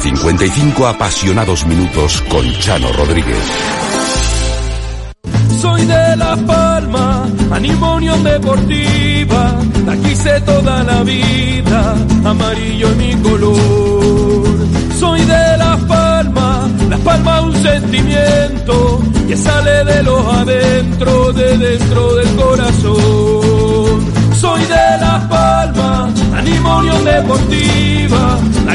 55 apasionados minutos con Chano Rodríguez. Soy de Las Palmas, animo Unión Deportiva. La quise toda la vida, amarillo es mi color. Soy de Las Palmas, Las Palmas un sentimiento que sale de los adentro, de dentro del corazón. Soy de Las Palmas, animo Unión Deportiva.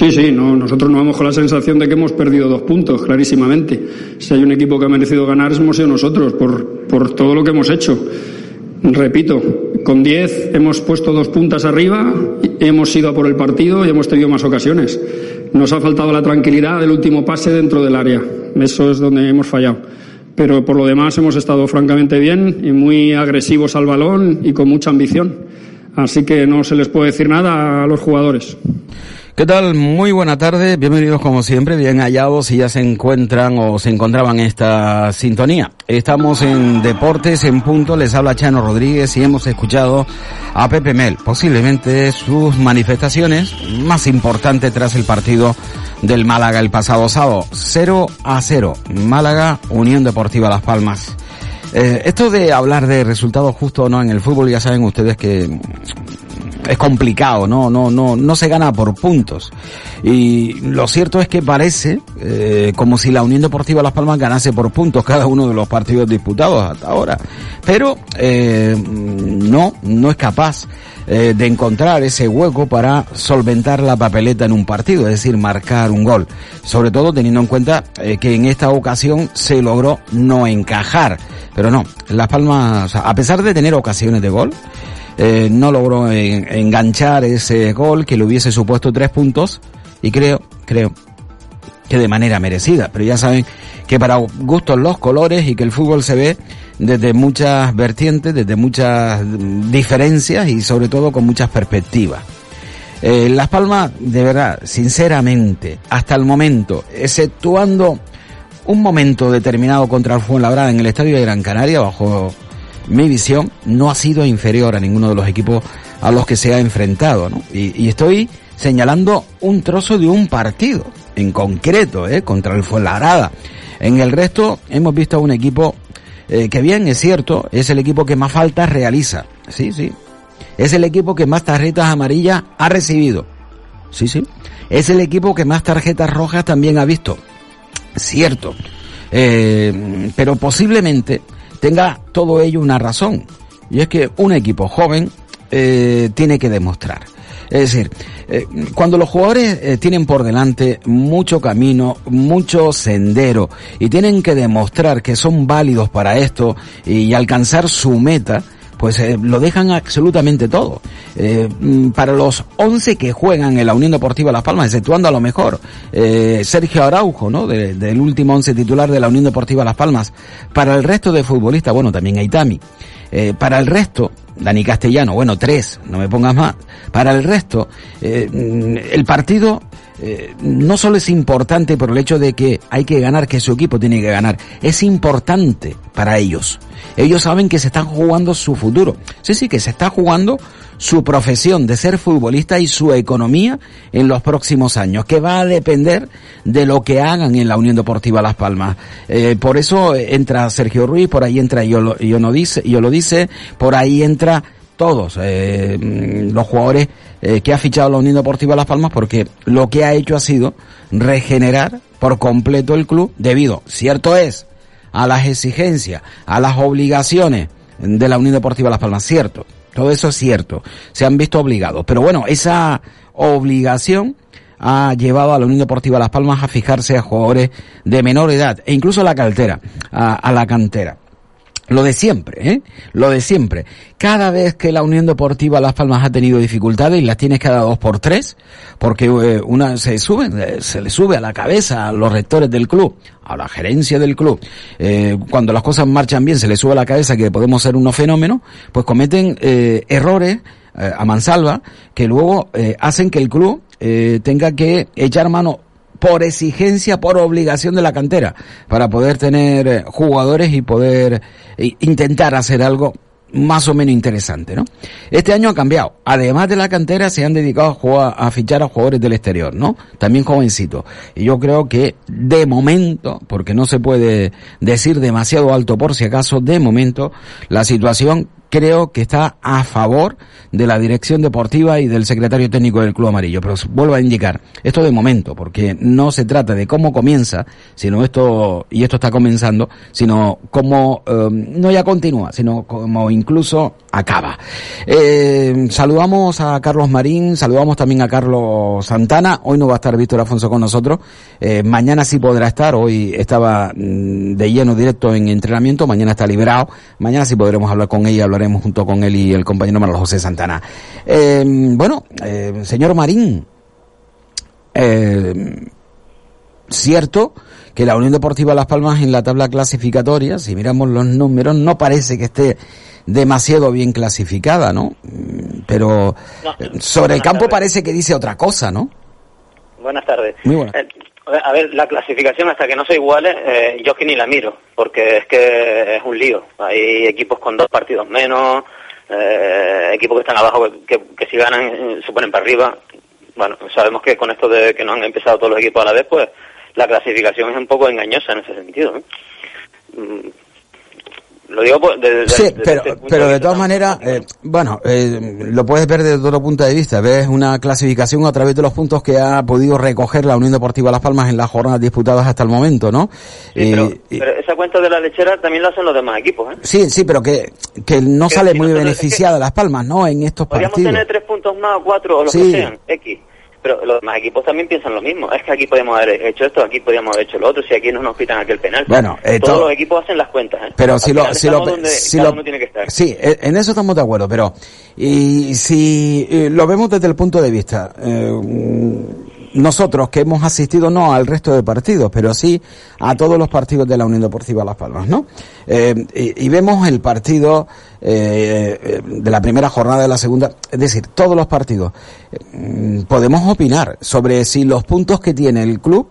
Sí, sí, no, nosotros no vamos con la sensación de que hemos perdido dos puntos, clarísimamente. Si hay un equipo que ha merecido ganar, hemos sido nosotros, por, por todo lo que hemos hecho. Repito, con 10 hemos puesto dos puntas arriba, hemos ido a por el partido y hemos tenido más ocasiones. Nos ha faltado la tranquilidad del último pase dentro del área. Eso es donde hemos fallado. Pero por lo demás hemos estado francamente bien y muy agresivos al balón y con mucha ambición. Así que no se les puede decir nada a los jugadores. ¿Qué tal? Muy buena tarde, bienvenidos como siempre, bien hallados si ya se encuentran o se encontraban en esta sintonía. Estamos en Deportes en Punto, les habla Chano Rodríguez y hemos escuchado a Pepe Mel, posiblemente sus manifestaciones más importantes tras el partido del Málaga el pasado sábado. 0 a 0, Málaga, Unión Deportiva Las Palmas. Eh, esto de hablar de resultados justos o no en el fútbol, ya saben ustedes que es complicado, no, no, no, no se gana por puntos. Y lo cierto es que parece eh, como si la Unión Deportiva Las Palmas ganase por puntos cada uno de los partidos disputados hasta ahora. Pero eh, no, no es capaz eh, de encontrar ese hueco para solventar la papeleta en un partido, es decir, marcar un gol. Sobre todo teniendo en cuenta eh, que en esta ocasión se logró no encajar. Pero no, Las Palmas, a pesar de tener ocasiones de gol, eh, no logró en- enganchar ese gol que le hubiese supuesto tres puntos y creo, creo que de manera merecida. Pero ya saben que para gustos los colores y que el fútbol se ve desde muchas vertientes, desde muchas diferencias y sobre todo con muchas perspectivas. Eh, Las Palmas, de verdad, sinceramente, hasta el momento, exceptuando un momento determinado contra el Fuenlabrada en el estadio de Gran Canaria, bajo mi visión, no ha sido inferior a ninguno de los equipos a los que se ha enfrentado, ¿no? Y, estoy señalando un trozo de un partido, en concreto, ¿eh? Contra el Fuenlabrada. En el resto, hemos visto a un equipo eh, que bien, es cierto, es el equipo que más faltas realiza. Sí, sí. Es el equipo que más tarjetas amarillas ha recibido. Sí, sí. Es el equipo que más tarjetas rojas también ha visto. Cierto. Eh, pero posiblemente tenga todo ello una razón. Y es que un equipo joven eh, tiene que demostrar. Es decir, eh, cuando los jugadores eh, tienen por delante mucho camino, mucho sendero y tienen que demostrar que son válidos para esto y alcanzar su meta, pues eh, lo dejan absolutamente todo. Eh, mm, para los 11 que juegan en la Unión Deportiva Las Palmas, exceptuando a lo mejor eh, Sergio Araujo, ¿no? del último 11 titular de la Unión Deportiva Las Palmas. Para el resto de futbolistas, bueno, también Aitami. Para el resto, Dani Castellano, bueno, tres, no me pongas más. Para el resto, mm, el partido eh, no solo es importante por el hecho de que hay que ganar, que su equipo tiene que ganar, es importante para ellos. Ellos saben que se están jugando su futuro. Sí, sí, que se está jugando su profesión de ser futbolista y su economía en los próximos años, que va a depender de lo que hagan en la Unión Deportiva Las Palmas. Eh, por eso entra Sergio Ruiz, por ahí entra yo, yo, no dice, yo lo dice, por ahí entra todos eh, los jugadores eh, que ha fichado la Unión Deportiva Las Palmas porque lo que ha hecho ha sido regenerar por completo el club debido, cierto es, a las exigencias, a las obligaciones de la Unión Deportiva Las Palmas, cierto, todo eso es cierto, se han visto obligados, pero bueno, esa obligación ha llevado a la Unión Deportiva Las Palmas a fijarse a jugadores de menor edad e incluso a la cantera, a la cantera. Lo de siempre, ¿eh? Lo de siempre. Cada vez que la Unión Deportiva Las Palmas ha tenido dificultades y las tienes cada dos por tres, porque eh, una se sube, eh, se le sube a la cabeza a los rectores del club, a la gerencia del club, eh, cuando las cosas marchan bien se le sube a la cabeza que podemos ser unos fenómenos, pues cometen errores a mansalva que luego hacen que el club tenga que echar mano por exigencia, por obligación de la cantera, para poder tener eh, jugadores y poder eh, intentar hacer algo más o menos interesante, ¿no? Este año ha cambiado. Además de la cantera, se han dedicado a, jugar, a fichar a jugadores del exterior, ¿no? También jovencitos. Y yo creo que, de momento, porque no se puede decir demasiado alto por si acaso, de momento, la situación creo que está a favor de la dirección deportiva y del secretario técnico del Club Amarillo. Pero vuelvo a indicar, esto de momento, porque no se trata de cómo comienza, sino esto, y esto está comenzando, sino cómo, eh, no ya continúa, sino como incluso acaba. Eh, saludamos a Carlos Marín, saludamos también a Carlos Santana. Hoy no va a estar Víctor Afonso con nosotros. Eh, mañana sí podrá estar. Hoy estaba mm, de lleno directo en entrenamiento. Mañana está liberado. Mañana sí podremos hablar con ella, hablaremos junto con él y el compañero Manuel José Santana. Eh, bueno, eh, señor Marín, eh, cierto que la Unión Deportiva Las Palmas en la tabla clasificatoria, si miramos los números, no parece que esté demasiado bien clasificada, ¿no? Mm, Pero No. sobre el campo tardes. parece que dice otra cosa, ¿no? Buenas tardes. Muy buenas. Eh, a ver, la clasificación hasta que no se iguale, eh, yo es que ni la miro, porque es que es un lío. Hay equipos con dos partidos menos, eh, equipos que están abajo que, que si ganan eh, se ponen para arriba. Bueno, sabemos que con esto de que no han empezado todos los equipos a la vez, pues la clasificación es un poco engañosa en ese sentido. ¿no? Lo digo pues, desde Sí, desde pero, punto pero de vista todas maneras, eh, bueno, eh, lo puedes ver desde otro punto de vista. Ves una clasificación a través de los puntos que ha podido recoger la Unión Deportiva Las Palmas en las jornadas disputadas hasta el momento, ¿no? Sí, pero, y- pero esa cuenta de la lechera también la hacen los demás equipos, ¿eh? sí, sí, pero que, que no Que sale si muy nosotros- es que- beneficiada Las Palmas, ¿no? En estos Podríamos partidos. tener tres puntos más, o cuatro, o lo Sí. que sean, X. Pero los demás equipos también piensan lo mismo. Es que aquí podíamos haber hecho esto, aquí podíamos haber hecho lo otro, si aquí no nos pitan aquel penal. Bueno, eh, Todos todo- los equipos hacen las cuentas, ¿eh? Pero Al si lo, si lo, si lo- uno tiene que estar. sí, eh, en eso estamos de acuerdo, pero y si lo vemos desde el punto de vista, eh, nosotros que hemos asistido no al resto de partidos, pero sí a todos los partidos de la Unión Deportiva Las Palmas, ¿no? Eh, y, y vemos el partido eh, eh, de la primera jornada de la segunda, es decir, todos los partidos. Eh, mm, podemos opinar sobre si los puntos que tiene el club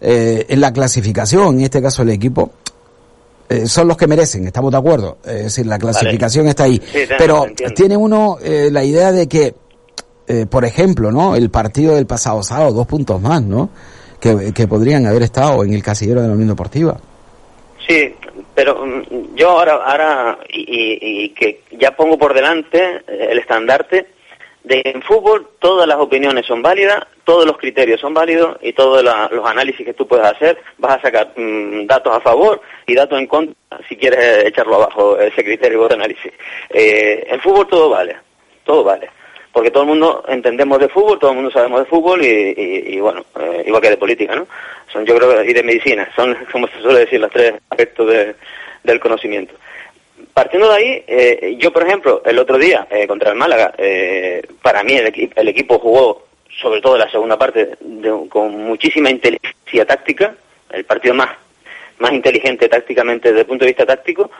eh, en la clasificación, en este caso el equipo, eh, son los que merecen, estamos de acuerdo. Es decir, la clasificación está ahí. Sí, Pero tiene uno eh, la idea de que, eh, por ejemplo, ¿no? El partido del pasado sábado, dos puntos más, ¿no? Que, que podrían haber estado en el casillero de la Unión Deportiva. Sí, pero mm, yo ahora, ahora y, y- que ya pongo por delante eh, el estandarte de en fútbol todas las opiniones son válidas, todos los criterios son válidos y todos la- los análisis que tú puedes hacer, vas a sacar mm, datos a favor y datos en contra si quieres echarlo abajo ese criterio de análisis. Eh, en fútbol todo vale, todo vale. Porque todo el mundo entendemos de fútbol, todo el mundo sabemos de fútbol y, bueno, eh, igual que de política, ¿no? Son, yo creo, y de medicina, son, como se suele decir, los tres aspectos del conocimiento. Partiendo de ahí, eh, yo, por ejemplo, el otro día eh, contra el Málaga, para mí el, el, equipo jugó, sobre todo la segunda parte, con muchísima inteligencia táctica, el partido más, más inteligente tácticamente desde el punto de vista táctico,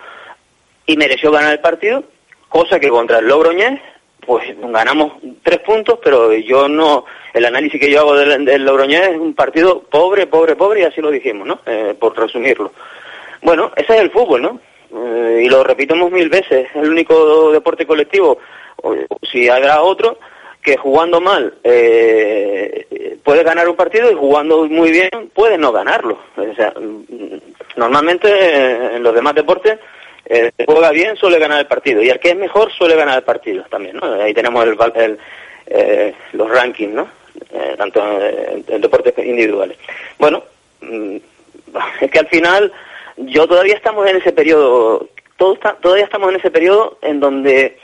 y mereció ganar el partido, cosa que contra el Logroñés pues ganamos tres puntos, pero yo no, el análisis que yo hago del, del Logroñés es un partido pobre, pobre, pobre, y así lo dijimos, ¿no? Eh, por resumirlo. Bueno, ese es el fútbol, ¿no? Eh, y lo repetimos mil veces, es el único deporte colectivo, si habrá otro, que jugando mal eh, puede ganar un partido y jugando muy bien puede no ganarlo. O sea, normalmente en los demás deportes eh, juega bien suele ganar el partido y el que es mejor suele ganar el partido también, ¿no? Ahí tenemos el, eh, los rankings, ¿no? Eh, tanto en, deportes individuales. Bueno, mm, es que al final yo todavía estamos en ese periodo, todo todavía estamos en ese periodo en donde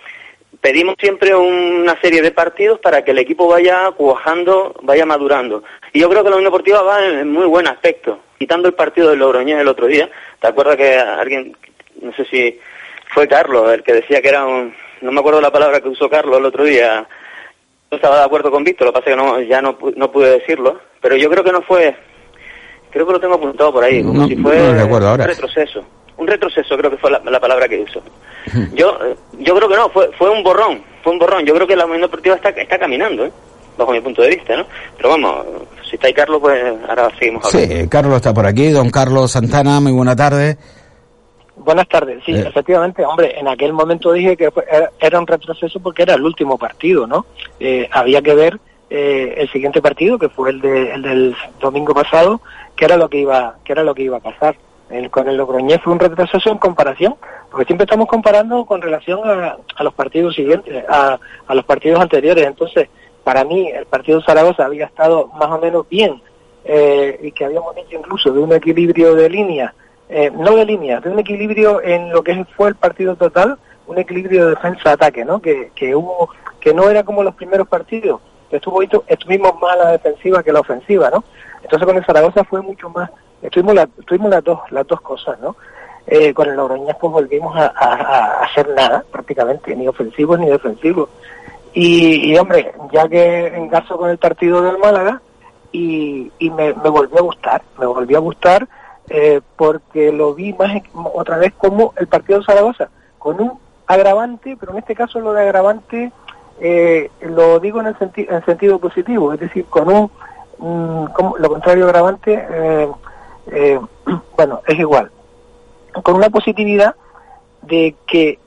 pedimos siempre una serie de partidos para que el equipo vaya cuajando, vaya madurando. Y yo creo que la Unión Deportiva va en, muy buen aspecto. Quitando el partido de Logroñés el otro día, ¿te acuerdas que alguien no sé si fue Carlos el que decía que era un, no me acuerdo la palabra que usó Carlos el otro día, no estaba de acuerdo con Víctor, lo que pasa es que no, ya no, no pude decirlo, pero yo creo que no fue, creo que lo tengo apuntado por ahí, como si fue un retroceso, un retroceso creo que fue la, palabra que usó. Yo, yo creo que no, fue, fue un borrón, fue un borrón, yo creo que la Unión Deportiva está, está caminando, ¿eh? bajo mi punto de vista, ¿no? Pero vamos, si está ahí Carlos, pues ahora seguimos hablando. Sí, Carlos está por aquí, don Carlos Santana, muy buena tarde. Buenas tardes. Sí, eh. efectivamente, hombre, en aquel momento dije que era un retroceso porque era el último partido, ¿no? Eh, había que ver eh, el siguiente partido, que fue el, de, el del domingo pasado, que era lo que iba, que era lo que iba a pasar. El, con el Logroñés fue un retroceso en comparación, porque siempre estamos comparando con relación a, a los partidos siguientes, a, a, los partidos anteriores. Entonces, para mí, el partido de Zaragoza había estado más o menos bien, y que habíamos dicho incluso de un equilibrio de línea eh, no de línea, de un equilibrio en lo que fue el partido total, un equilibrio de defensa-ataque, ¿no? Que, que hubo, que no era como los primeros partidos, estuvo, estuvimos más la defensiva que la ofensiva, ¿no? Entonces con el Zaragoza fue mucho más, estuvimos, estuvimos las dos, las dos cosas, ¿no? Eh, con el Logroñés pues volvimos a, hacer nada, prácticamente, ni ofensivos ni defensivos. Y, hombre, ya que engaso con el partido del Málaga, y, y me, me volvió a gustar, me volvió a gustar eh, porque lo vi más otra vez como el partido de Zaragoza, con un agravante, pero en este caso lo de agravante eh, lo digo en el, en sentido positivo, es decir, con un, como, lo contrario agravante, eh, bueno, es igual, con una positividad de que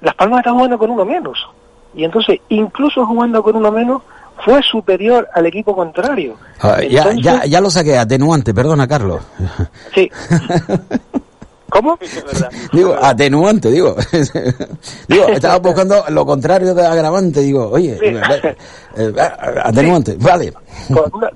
Las Palmas están jugando con uno menos, y entonces incluso jugando con uno menos, fue superior al equipo contrario. Ah, ya, ya, ya lo saqué, atenuante, perdona Carlos. Sí. ¿Cómo? digo, atenuante, digo. digo, estaba buscando lo contrario de agravante, digo, oye, eh, eh, atenuante, vale.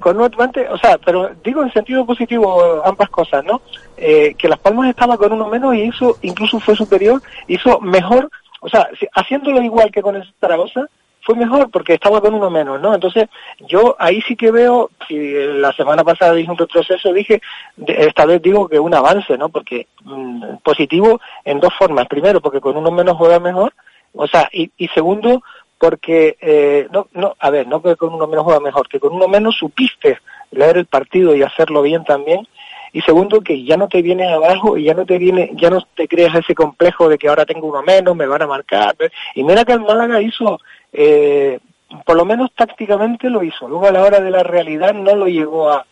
Con, un atenuante, o sea, pero digo en sentido positivo ambas cosas, ¿no? Eh, que Las Palmas estaba con uno menos y eso incluso fue superior, hizo mejor, o sea, haciéndolo igual que con el Zaragoza, fue mejor porque estaba con uno menos, ¿no? Entonces, yo ahí sí que veo, si la semana pasada dije un retroceso, dije, esta vez digo que un avance, ¿no? Porque mm, positivo en dos formas. Primero, porque con uno menos juega mejor, o sea, y, y segundo, porque, eh, no, no, a ver, no que con uno menos juega mejor, que con uno menos supiste leer el partido y hacerlo bien también, y segundo que ya no te vienes abajo y ya no te viene ya no te creas ese complejo de que ahora tengo uno menos me van a marcar y mira que el Málaga hizo eh, por lo menos tácticamente lo hizo. Luego a la hora de la realidad no lo llegó a,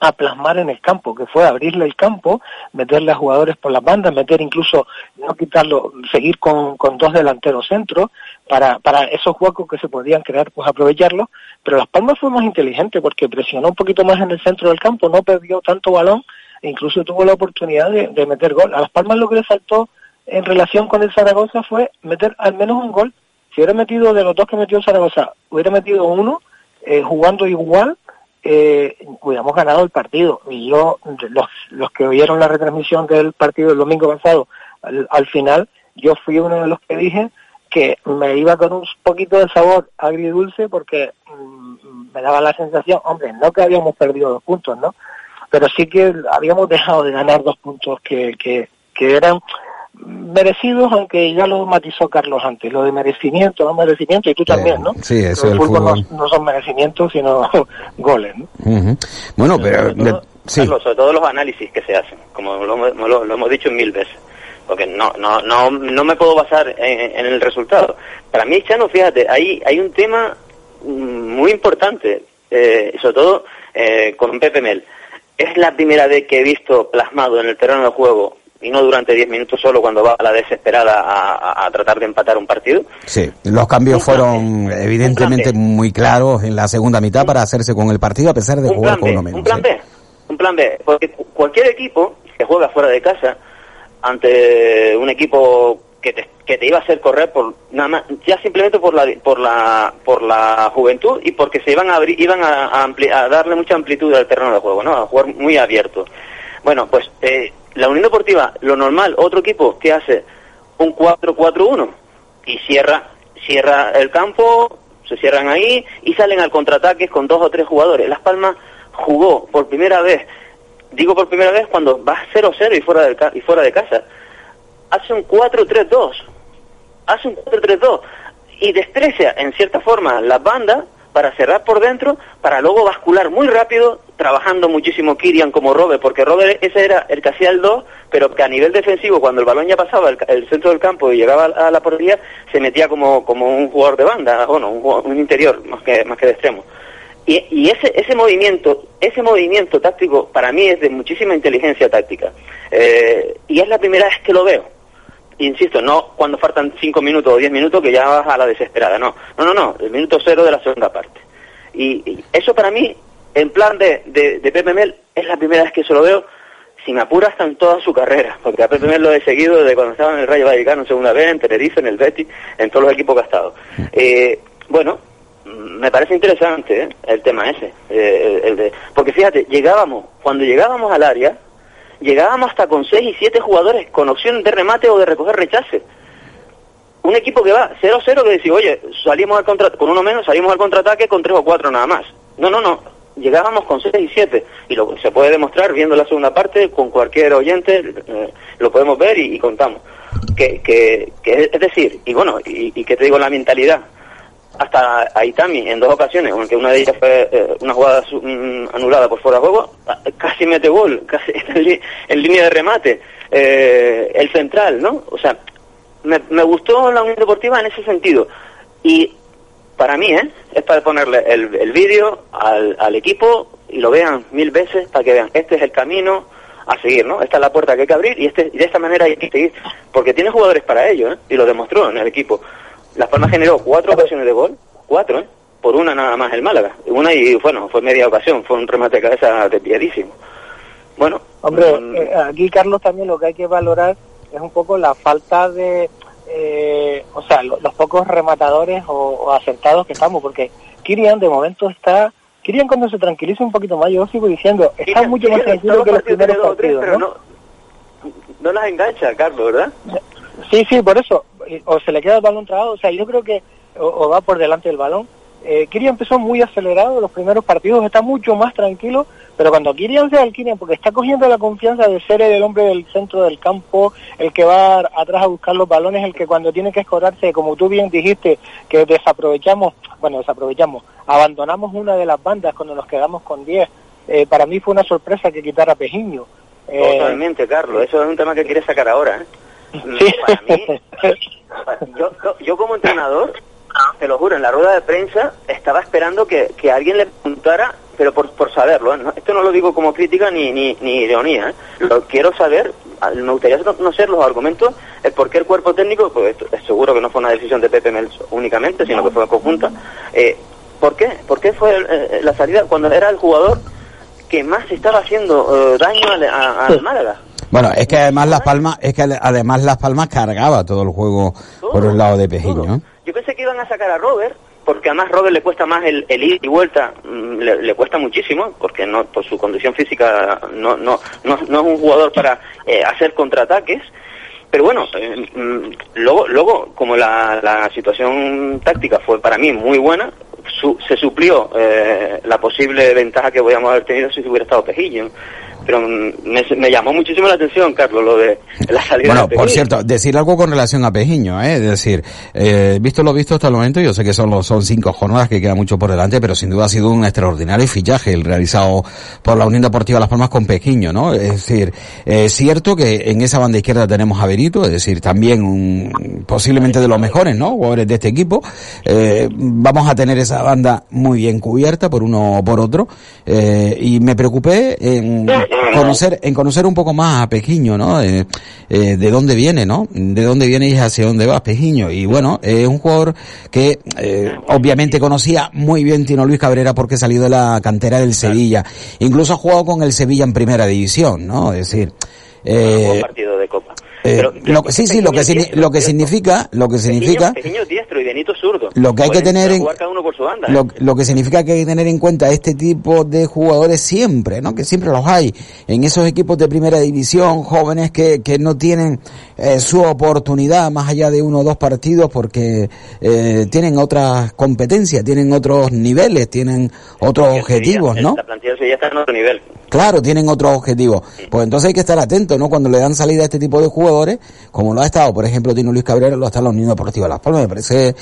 a plasmar en el campo, que fue abrirle el campo, meterle a jugadores por las bandas, meter incluso, no quitarlo, seguir con, con dos delanteros centros, para, para esos huecos que se podían crear, pues aprovecharlos, pero Las Palmas fue más inteligente porque presionó un poquito más en el centro del campo, no perdió tanto balón, e incluso tuvo la oportunidad de, de meter gol. A Las Palmas lo que le faltó en relación con el Zaragoza fue meter al menos un gol, si hubiera metido de los dos que metió Zaragoza, hubiera metido uno, eh, jugando igual, eh, hubiéramos ganado el partido. Y yo, los, los que oyeron la retransmisión del partido del domingo pasado, al, final, yo fui uno de los que dije que me iba con un poquito de sabor agridulce porque mm, me daba la sensación, hombre, no que habíamos perdido dos puntos, ¿no? Pero sí que habíamos dejado de ganar dos puntos que, que, que eran merecidos, aunque ya lo matizó Carlos antes, lo de merecimiento, no merecimiento, y tú también, ¿no? Sí, eso el fútbol, No, son merecimientos, sino goles, ¿no? Bueno, pero... Sobre todo, los análisis que se hacen, como lo, hemos dicho mil veces porque no no no no me puedo basar en, el resultado. Para mí, Chano, fíjate, hay hay un tema mm, muy importante, eh, sobre todo eh, con Pepe Mel. Es la primera vez que he visto plasmado en el terreno de juego y no durante 10 minutos solo cuando va a la desesperada a, tratar de empatar un partido. Sí, los cambios fueron evidentemente muy claros en la segunda mitad para hacerse con el partido a pesar de jugar con uno menos. Un plan B, un plan B, porque cualquier equipo que juega fuera de casa ante un equipo que te, que te iba a hacer correr por nada más ya simplemente por la por la por la juventud y porque se iban a abrir iban a, a darle mucha amplitud al terreno de juego no a jugar muy abierto bueno pues eh, la Unión Deportiva, lo normal, otro equipo que hace un 4-4-1 y cierra, cierra el campo, se cierran ahí y salen al contraataque con dos o tres jugadores. Las Palmas jugó por primera vez, digo por primera vez cuando va 0-0 y fuera, y fuera de casa. Hace un 4-3-2, hace un 4-3-2 y desprecia en cierta forma las bandas para cerrar por dentro, para luego bascular muy rápido, trabajando muchísimo Kirian como Robert, porque Robert ese era el que hacía el 2, pero que a nivel defensivo, cuando el balón ya pasaba el, centro del campo y llegaba a la portería, se metía como, como un jugador de banda, bueno, un, un interior más que, más que de extremo. Y, y, ese, ese movimiento, ese movimiento táctico para mí es de muchísima inteligencia táctica. Eh, y es la primera vez que lo veo insisto, no cuando faltan cinco minutos o diez minutos que ya vas a la desesperada, no, no, no, no, el minuto cero de la segunda parte. Y, eso para mí, en plan de, de, de, Pepe es la primera vez que se lo veo, si me apura hasta en toda su carrera, porque a Pepe lo he seguido desde cuando estaba en el Rayo Vallecano en segunda vez, en Tenerife, en el Betis, en todos los equipos que ha estado. Eh, bueno, me parece interesante ¿eh? el tema ese, eh, el de, porque fíjate, llegábamos, cuando llegábamos al área, llegábamos hasta con 6 y 7 jugadores con opción de remate o de recoger rechace. Un equipo que va 0-0 que dice, oye, salimos al contra con uno menos, salimos al contraataque con 3 o 4 nada más. No, no, no. Llegábamos con 6 y 7 y lo se puede demostrar viendo la segunda parte con cualquier oyente, eh, lo podemos ver y, contamos. Que, es decir, y bueno, y, y que te digo la mentalidad, hasta a Itami en dos ocasiones, aunque una de ellas fue eh, una jugada mm, anulada por fuera de juego, casi mete gol, casi en, línea de remate, eh, el central, ¿no? O sea, me, me, gustó la Unión Deportiva en ese sentido. Y para mí, ¿eh? Es para ponerle el, el vídeo al, al equipo y lo vean mil veces para que vean, este es el camino a seguir, ¿no? Esta es la puerta que hay que abrir y, este, y de esta manera hay que seguir, porque tiene jugadores para ello, ¿eh? Y lo demostró en el equipo. Las Palmas generó cuatro ocasiones de gol, cuatro, ¿eh? Por una nada más el Málaga. Una y, bueno, fue media ocasión, fue un remate de cabeza desviadísimo. Bueno. Hombre, mm, eh, aquí, Carlos, también lo que hay que valorar es un poco la falta de, eh, o sea, los pocos rematadores o, acertados que estamos, porque Kirian de momento está... Kirian cuando se tranquiliza un poquito más, yo sigo diciendo, está mucho más tranquilo que los primeros partidos, ¿no? ¿no? No las engancha, Carlos, ¿verdad? Sí, sí, por eso. O se le queda el balón trabado, o sea, yo creo que o, va por delante del balón. Eh, Kirian empezó muy acelerado los primeros partidos, está mucho más tranquilo, pero cuando Kirian sea el Kirian, porque está cogiendo la confianza de ser el hombre del centro del campo, el que va atrás a buscar los balones, el que cuando tiene que escorarse, como tú bien dijiste, que desaprovechamos, bueno, desaprovechamos, abandonamos una de las bandas cuando nos quedamos con 10. Eh, para mí fue una sorpresa que quitara Pejiño. Eh, Totalmente, Carlos, eso es un tema que quiere sacar ahora. ¿eh? Para mí, yo, yo como entrenador, te lo juro, en la rueda de prensa estaba esperando que, que alguien le preguntara, pero por, por saberlo, ¿eh? esto no lo digo como crítica ni, ni, ni ironía, ¿eh? lo quiero saber, me gustaría conocer los argumentos, el por qué el cuerpo técnico, pues es seguro que no fue una decisión de Pepe Mel únicamente, sino que fue conjunta, eh, ¿por qué? ¿Por qué fue eh, la salida cuando era el jugador que más estaba haciendo daño al Málaga? Bueno, es que además Las Palmas, es que además Las Palmas cargaba todo el juego por el lado de Pejiño. Yo pensé que iban a sacar a Robert, porque además Robert le cuesta más el, ir y vuelta, mm, le, cuesta muchísimo, porque no por su condición física no, no, no, es un jugador para eh, hacer contraataques. pero bueno, eh, mm, luego, luego como la, la situación táctica fue para mí muy buena, su- se suplió eh, la posible ventaja que podíamos haber tenido si hubiera estado Pejillo. Pero me, me llamó muchísimo la atención, Carlos, lo de la salida Bueno, de por cierto, decir algo con relación a Pejiño, ¿eh? es decir, eh, visto lo visto hasta el momento, yo sé que son, los- son cinco jornadas que queda mucho por delante, pero sin duda ha sido un extraordinario fichaje el realizado por la Unión Deportiva Las Palmas con Pejiño, ¿no? Es decir, es cierto que en esa banda izquierda tenemos a Benito, es decir, también un, posiblemente de los mejores, ¿no? Jugadores de este equipo. Eh, vamos a tener esa banda muy bien cubierta por uno o por otro, eh, y me preocupé en conocer, en conocer un poco más a Pejiño, ¿no? Eh, eh, de dónde viene, ¿no? De dónde viene y hacia dónde va Pejiño. Y bueno, es un jugador que eh, obviamente conocía muy bien Tino Luis Cabrera porque salió de la cantera del Sevilla. Incluso ha jugado con el Sevilla en primera división, ¿no? Es decir, eh, partido de Copa. Eh, Pero- lo, sí, sí, lo que, diestro, lo que significa, lo que significa, diestro y Benito zurdo. Lo que hay que tener en- cada uno por su banda. ¿eh? lo, lo que significa que hay que tener en cuenta este tipo de jugadores siempre, ¿no? Que siempre los hay en esos equipos de primera división, jóvenes que, que no tienen eh, su oportunidad más allá de uno o dos partidos porque eh, tienen otras competencias, tienen otros niveles, tienen otros objetivos, ¿no? La plantilla Sevilla está en otro nivel. Claro, tienen otros objetivos. Pues entonces hay que estar atentos, ¿no? Cuando le dan salida a este tipo de jugadores, como lo ha estado, por ejemplo, Tino Luis Cabrera, lo ha estado la Unión Deportiva Las Palmas. Me parece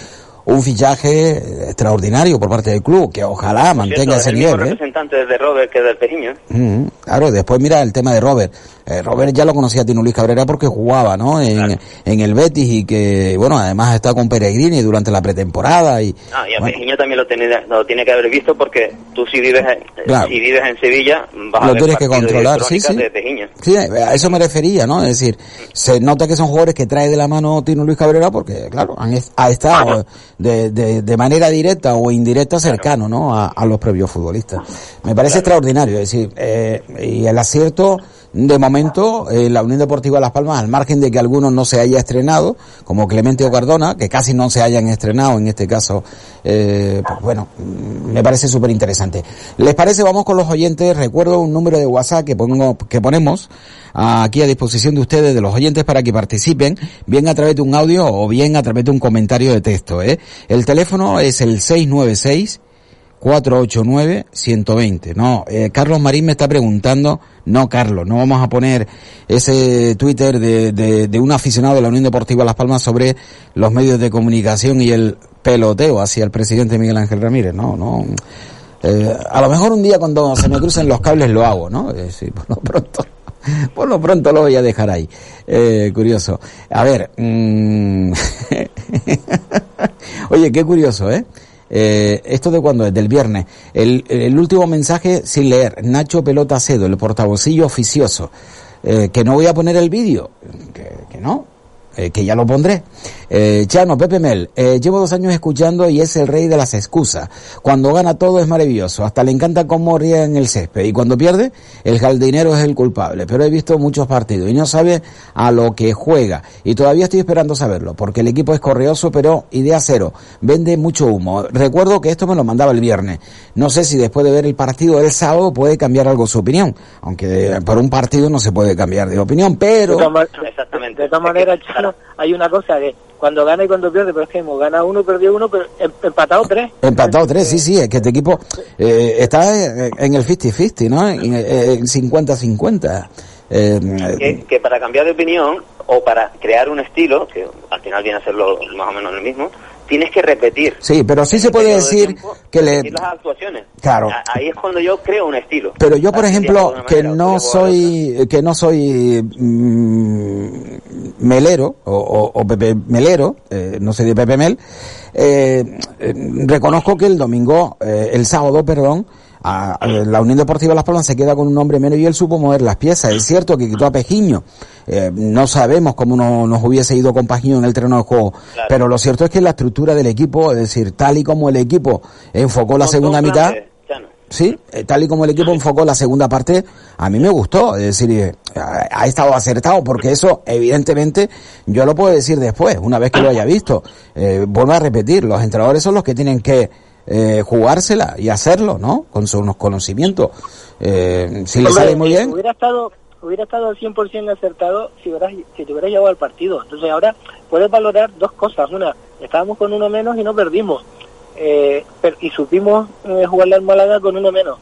un fichaje extraordinario por parte del club, que ojalá mantenga Cierto, ese el mismo nivel, ¿eh? representante desde Robert que del Pejiño. Mm, claro, después mira el tema de Robert. Eh, Robert ya lo conocía a Tino Luis Cabrera porque jugaba, ¿no? En, en el Betis y que, bueno, además está con Peregrini durante la pretemporada y... Ah, y a bueno, también lo tiene, lo tiene que haber visto porque tú si vives, Claro. si vives en Sevilla vas a lo ver tienes que controlar, sí, sí. de. Sí, a eso me refería, ¿no? Es decir, se nota que son jugadores que trae de la mano Tino Luis Cabrera porque, claro, han, ha estado de, de, de manera directa o indirecta cercano, ¿no? A, a los propios futbolistas. Me parece extraordinario, es decir, eh, y el acierto, de momento, eh, la Unión Deportiva Las Palmas, al margen de que algunos no se haya estrenado, como Clemente o Cardona, que casi no se hayan estrenado en este caso, eh, pues bueno, mm, me parece súper interesante. ¿Les parece? Vamos con los oyentes. Recuerdo un número de WhatsApp que pongo, que ponemos aquí a disposición de ustedes, de los oyentes, para que participen, bien a través de un audio o bien a través de un comentario de texto, ¿eh? El teléfono es el 696 489-120. No, eh, Carlos Marín me está preguntando, no Carlos, no vamos a poner ese Twitter de, de, de un aficionado de la Unión Deportiva Las Palmas sobre los medios de comunicación y el peloteo hacia el presidente Miguel Ángel Ramírez, no, no. Eh, a lo mejor un día cuando se me crucen los cables lo hago, ¿no? Es decir, por lo pronto, por lo pronto lo voy a dejar ahí. Eh, curioso. A ver, mm, oye, qué curioso, ¿eh? Eh, esto de cuando es del viernes. El, el último mensaje sin leer. Nacho Pelota Cedo, el portavocillo oficioso. Eh, que no voy a poner el vídeo. Que, que no. Eh, que ya lo pondré. Eh, Chano, Pepe Mel, eh, llevo dos años escuchando y es el rey de las excusas. Cuando gana todo es maravilloso, hasta le encanta cómo ríe en el césped y cuando pierde, el jardinero es el culpable. Pero he visto muchos partidos y no sabe a lo que juega y todavía estoy esperando saberlo porque el equipo es correoso pero idea cero, vende mucho humo. Recuerdo que esto me lo mandaba el viernes. No sé si después de ver el partido del sábado puede cambiar algo su opinión, aunque por un partido no se puede cambiar de opinión, pero... De todas maneras, Chano, hay una cosa que cuando gana y cuando pierde, pero es que hemos ganado uno, perdido uno, pero em- empatado tres. Empatado tres, sí, sí, es que este equipo eh, está en en el 50-50, ¿no? En en 50-50. Eh, que, que para cambiar de opinión o para crear un estilo, que al final viene a ser lo- más o menos lo mismo, tienes que repetir. sí, pero sí se puede decir tiempo, que le... las actuaciones. Claro. Ahí es cuando yo creo un estilo. Pero yo, por Así ejemplo, que manera, no soy, que no soy mm, melero o, o- o Pepe Melero, eh, no soy de Pepe Mel, eh, eh, reconozco que el domingo, eh, el sábado, perdón, a- a la Unión Deportiva Las Palmas se queda con un hombre menos y él supo mover las piezas. Es cierto que quitó a Pejiño. Eh, no sabemos cómo no, nos hubiese ido con Pejiño en el terreno de juego. Claro. Pero lo cierto es que la estructura del equipo, es decir, tal y como el equipo enfocó la segunda un mitad. Sí, eh, tal y como el equipo enfocó la segunda parte, a mí me gustó, es decir, eh, ha, ha estado acertado, porque eso, evidentemente, yo lo puedo decir después, una vez que lo haya visto. Eh, vuelvo a repetir, los entrenadores son los que tienen que eh, jugársela y hacerlo, ¿no? Con sus conocimientos. Eh, si le sale muy bien, Hubiera estado, hubiera estado al 100% acertado si, hubieras, si te hubieras llevado al partido. Entonces ahora puedes valorar dos cosas. Una, estábamos con uno menos y no perdimos. Eh, y supimos eh, jugarle al Málaga con uno menos.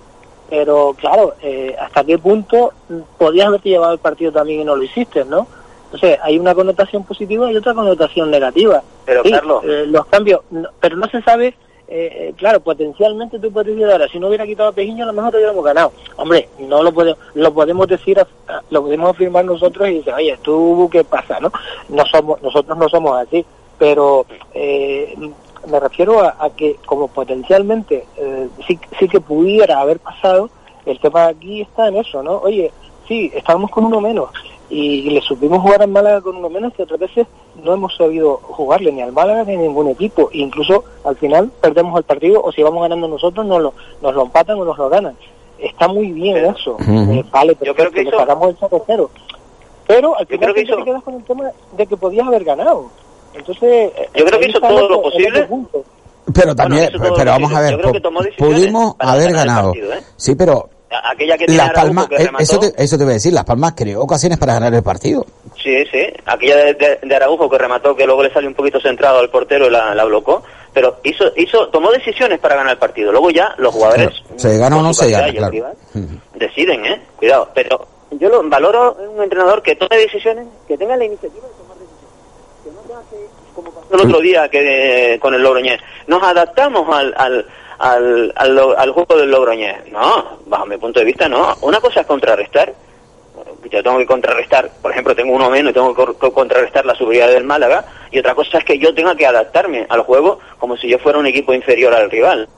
Pero claro, eh, ¿hasta qué punto podías haberte llevado el partido también y no lo hiciste, no? Entonces hay una connotación positiva y otra connotación negativa. Pero Carlos... los cambios, pero no se sabe eh, claro, potencialmente tú puedes decir ahora, si no hubiera quitado a Pejiño, a lo mejor hubiéramos ganado. Hombre, no lo podemos, lo podemos decir, lo podemos afirmar nosotros y decir, oye, tú, ¿qué pasa? no no somos Nosotros no somos así, pero eh, me refiero a, que como potencialmente eh, sí, sí que pudiera haber pasado, el tema aquí está en eso, ¿no? Oye, sí, estábamos con uno menos, y le supimos jugar al Málaga con uno menos que otras veces no hemos sabido jugarle ni al Málaga ni a ningún equipo. E incluso al final perdemos el partido o si vamos ganando nosotros nos lo, nos lo empatan o nos lo ganan. Está muy bien eso. Eh, vale, pero yo creo que sacamos el 0 Pero al final te quedas con el tema de que podías haber ganado. Entonces, yo creo que hizo todo lo posible. Pero también, pero vamos a ver, pudimos haber ganado. ¿eh? Sí, pero aquella que tiene Palmas, que eh, eso, te, eso te voy a decir, Las Palmas creó ocasiones para ganar el partido. Sí, sí, aquella de, Araujo que remató, que luego le salió un poquito centrado al portero y la, la blocó, pero hizo, hizo, tomó decisiones para ganar el partido. Luego ya los jugadores... se gana o no se gana, claro. deciden, ¿eh? Cuidado, pero yo lo valoro un entrenador que tome decisiones, que tenga la iniciativa de tomar decisiones. Que no tenga que, como pasó el otro día que con el Logroñés, nos adaptamos al, al al, al, juego del Logroñés. No, bajo mi punto de vista no. Una cosa es contrarrestar. Yo tengo que contrarrestar, por ejemplo, tengo uno menos y tengo que contrarrestar la superioridad del Málaga. Y otra cosa es que yo tenga que adaptarme al juego como si yo fuera un equipo inferior al rival.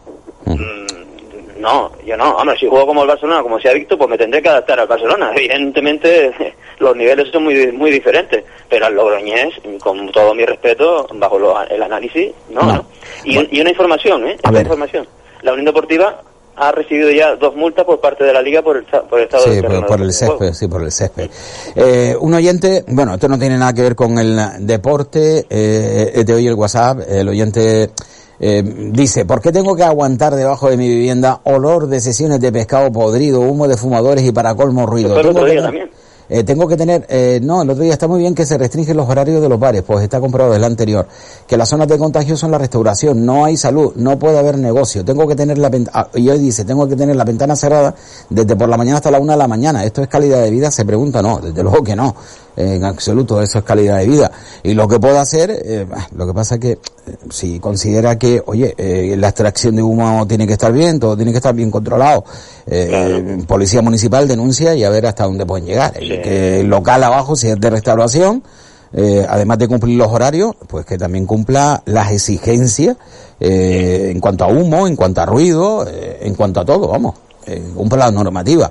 Mm, no, yo no. Hombre, si juego como el Barcelona, como se ha visto, pues me tendré que adaptar al Barcelona. Evidentemente, los niveles son muy muy diferentes. Pero al Logroñés, con todo mi respeto, bajo el análisis, no. Y, una información, ¿eh? Información. La Unión Deportiva ha recibido ya dos multas por parte de la liga por el, por el estado sí, por, el césped, sí, por el césped. Eh, un oyente, bueno, esto no tiene nada que ver con el deporte, eh, de hoy el WhatsApp, el oyente eh, dice, ¿por qué tengo que aguantar debajo de mi vivienda olor de sesiones de pescado podrido, humo de fumadores y para colmo ruido? Tengo que, eh, tengo que tener, eh, no, el otro día está muy bien que se restringen los horarios de los bares, pues está comprobado desde el anterior, que las zonas de contagio son la restauración, no hay salud, no puede haber negocio, tengo que tener la ah, y hoy dice, tengo que tener la ventana cerrada desde por la mañana hasta la una de la mañana, ¿esto es calidad de vida? Se pregunta, no, desde luego que no, en absoluto, eso es calidad de vida. Y lo que puedo hacer, eh, lo que pasa es que eh, si considera que, oye, eh, la extracción de humo tiene que estar bien, todo tiene que estar bien controlado, policía municipal denuncia y a ver hasta dónde pueden llegar. Que el local abajo, si es de restauración, además de cumplir los horarios, pues que también cumpla las exigencias en cuanto a humo, en cuanto a ruido, en cuanto a todo, vamos, cumpla la normativa.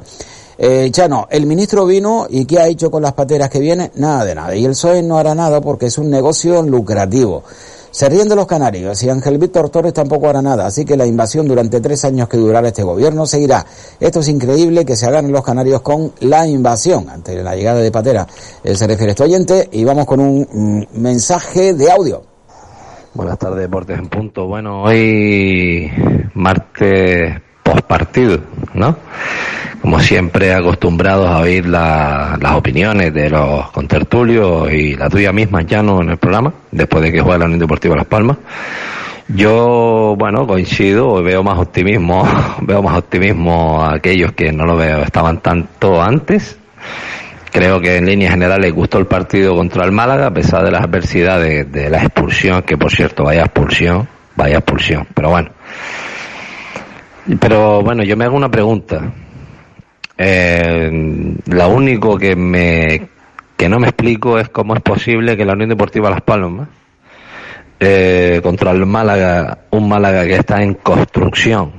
Eh, Chano, el ministro vino y ¿qué ha hecho con las pateras que vienen? Nada de nada. Y el PSOE no hará nada porque es un negocio lucrativo. Se ríen los canarios y Ángel Víctor Torres tampoco hará nada, así que la invasión durante tres años que durará este gobierno seguirá. Esto es increíble que se hagan los canarios con la invasión ante la llegada de Patera. Él se refiere este oyente y vamos con un mm, mensaje de audio. Buenas tardes, Deportes en Punto. Bueno, hoy martes partido, ¿no? Como siempre acostumbrados a oír las opiniones de los contertulios y la tuya misma, ya no en el programa, después de que juega la Unión Deportiva Las Palmas. Yo, bueno, coincido, veo más optimismo, veo más optimismo a aquellos que no lo veo, estaban tanto antes. Creo que en líneas generales gustó el partido contra el Málaga, a pesar de las adversidades de la expulsión, que por cierto, vaya expulsión, vaya expulsión. Pero bueno, pero bueno, yo me hago una pregunta. Eh, lo único que me que no me explico es cómo es posible que la Unión Deportiva Las Palmas eh, contra el Málaga, un Málaga que está en construcción,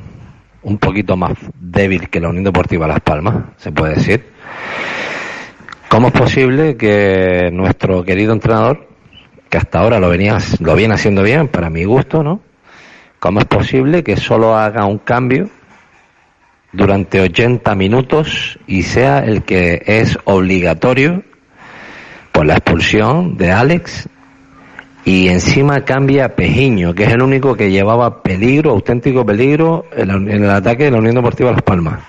un poquito más débil que la Unión Deportiva Las Palmas, se puede decir. ¿Cómo es posible que nuestro querido entrenador, que hasta ahora lo venía lo viene haciendo bien, para mi gusto, ¿no? ¿Cómo es posible que solo haga un cambio durante 80 minutos y sea el que es obligatorio por la expulsión de Alex y encima cambia a Pejiño, que es el único que llevaba peligro, auténtico peligro en, el ataque de la Unión Deportiva Las Palmas.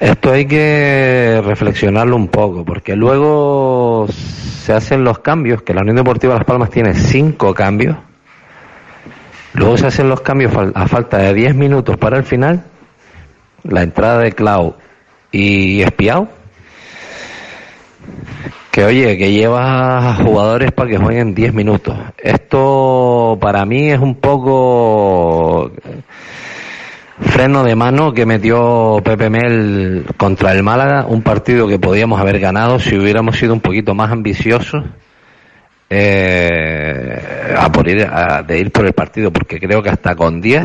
Esto hay que reflexionarlo un poco, porque luego se hacen los cambios, que la Unión Deportiva Las Palmas tiene cinco cambios, luego se hacen los cambios a falta de diez minutos para el final, la entrada de Clau y Espiao, que oye, que lleva jugadores para que jueguen diez minutos. Esto para mí es un poco freno de mano que metió Pepe Mel contra el Málaga, un partido que podíamos haber ganado si hubiéramos sido un poquito más ambiciosos eh, a por ir, de ir por el partido, porque creo que hasta con 10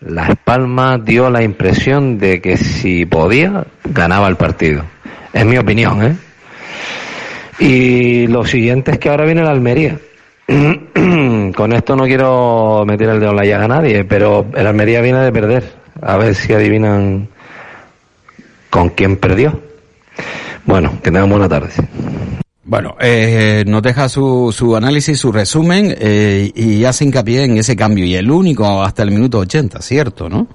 Las Palmas dio la impresión de que si podía, ganaba el partido. Es mi opinión, ¿eh? Y lo siguiente es que ahora viene la Almería. Con esto no quiero meter el dedo en la llaga a nadie, pero el Almería viene de perder. A ver si adivinan con quién perdió. Bueno, que tengan buena tarde. Bueno, eh, nos deja su, su análisis, su resumen eh, y hace hincapié en ese cambio. Y el único hasta el minuto 80, ¿cierto, no?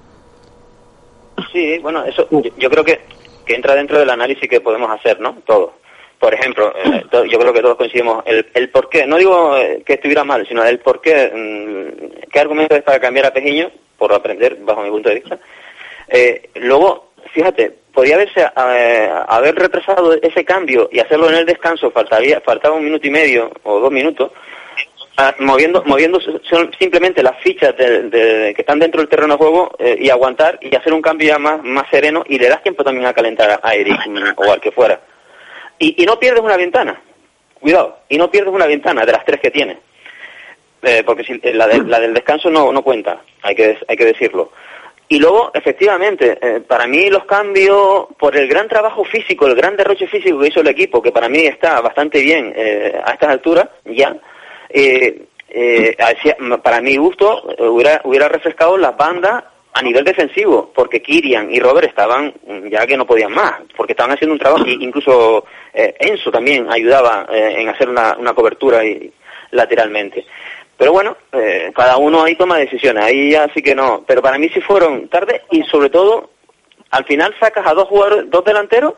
Sí, bueno, eso yo, creo que, que entra dentro del análisis que podemos hacer, ¿no? Todo por ejemplo, eh, yo creo que todos coincidimos, el, el por qué, no digo eh, que estuviera mal, sino el por qué, mm, qué argumento es para cambiar a Pejiño, por aprender, bajo mi punto de vista. Eh, luego, fíjate, podría haberse haber retrasado ese cambio y hacerlo en el descanso, faltaría, faltaba un minuto y medio o dos minutos, ah, moviendo, moviendo simplemente las fichas de, que están dentro del terreno de juego y aguantar y hacer un cambio ya más, más sereno y le das tiempo también a calentar a Eric mm, o al que fuera. Y, no pierdes una ventana, cuidado, y no pierdes una ventana de las tres que tienes. Eh, porque si, eh, la, la, del descanso no, no cuenta, hay que, hay que decirlo. Y luego, efectivamente, eh, para mí los cambios, por el gran trabajo físico, el gran derroche físico que hizo el equipo, que para mí está bastante bien a estas alturas, ya, para mi gusto, hubiera, hubiera refrescado las bandas a nivel defensivo, porque Kirian y Robert estaban ya que no podían más, porque estaban haciendo un trabajo, incluso eh, Enzo también ayudaba eh, en hacer una, cobertura y, lateralmente. Pero bueno, eh, cada uno ahí toma decisiones, ahí ya sí que no, pero para mí sí fueron tarde y sobre todo, al final sacas a dos jugadores, dos delanteros,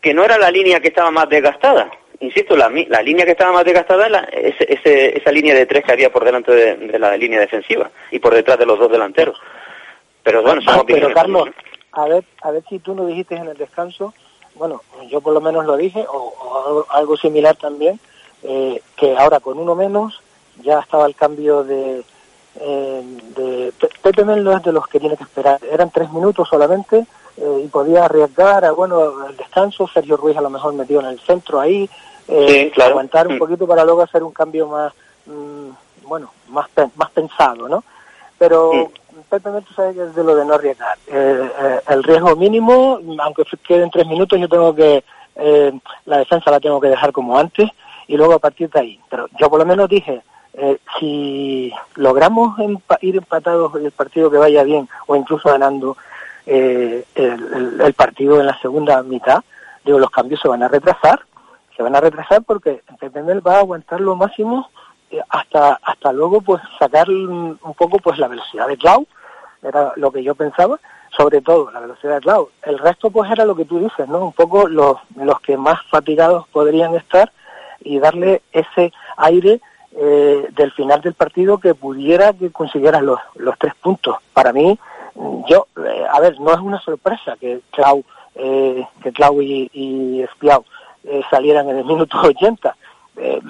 que no era la línea que estaba más desgastada. Insisto, la, la línea que estaba más desgastada es esa línea de tres que había por delante de la línea defensiva y por detrás de los dos delanteros. Pero bueno, ah, Pero Carlos, a ver, a ver si tú lo dijiste en el descanso, bueno, yo por lo menos lo dije, o, algo similar también, eh, que ahora con uno menos ya estaba el cambio de... Eh, de Pepe Mel no es de los que tiene que esperar, eran tres minutos solamente eh, y podía arriesgar a, bueno, el descanso, Sergio Ruiz a lo mejor metido en el centro ahí, eh, aguantar un mm. poquito para luego hacer un cambio más, mm, bueno, más, más pensado, ¿no? Pero perfectamente sabes que es de lo de no arriesgar. Eh, el riesgo mínimo, aunque queden tres minutos, yo tengo que, eh, la defensa la tengo que dejar como antes y luego a partir de ahí. Pero yo por lo menos dije, si logramos ir empatados el partido que vaya bien o incluso ganando el, partido en la segunda mitad, digo, los cambios se van a retrasar, se van a retrasar porque el va a aguantar lo máximo hasta hasta luego pues sacar un poco pues la velocidad de Clau era lo que yo pensaba sobre todo la velocidad de Clau. El resto pues era lo que tú dices no un poco los los que más fatigados podrían estar y darle ese aire eh, del final del partido que pudiera que consiguieran los, los tres puntos para mí yo eh, a ver no es una sorpresa que Clau eh, que Clau y, y Espiau salieran en el minuto 80 eh,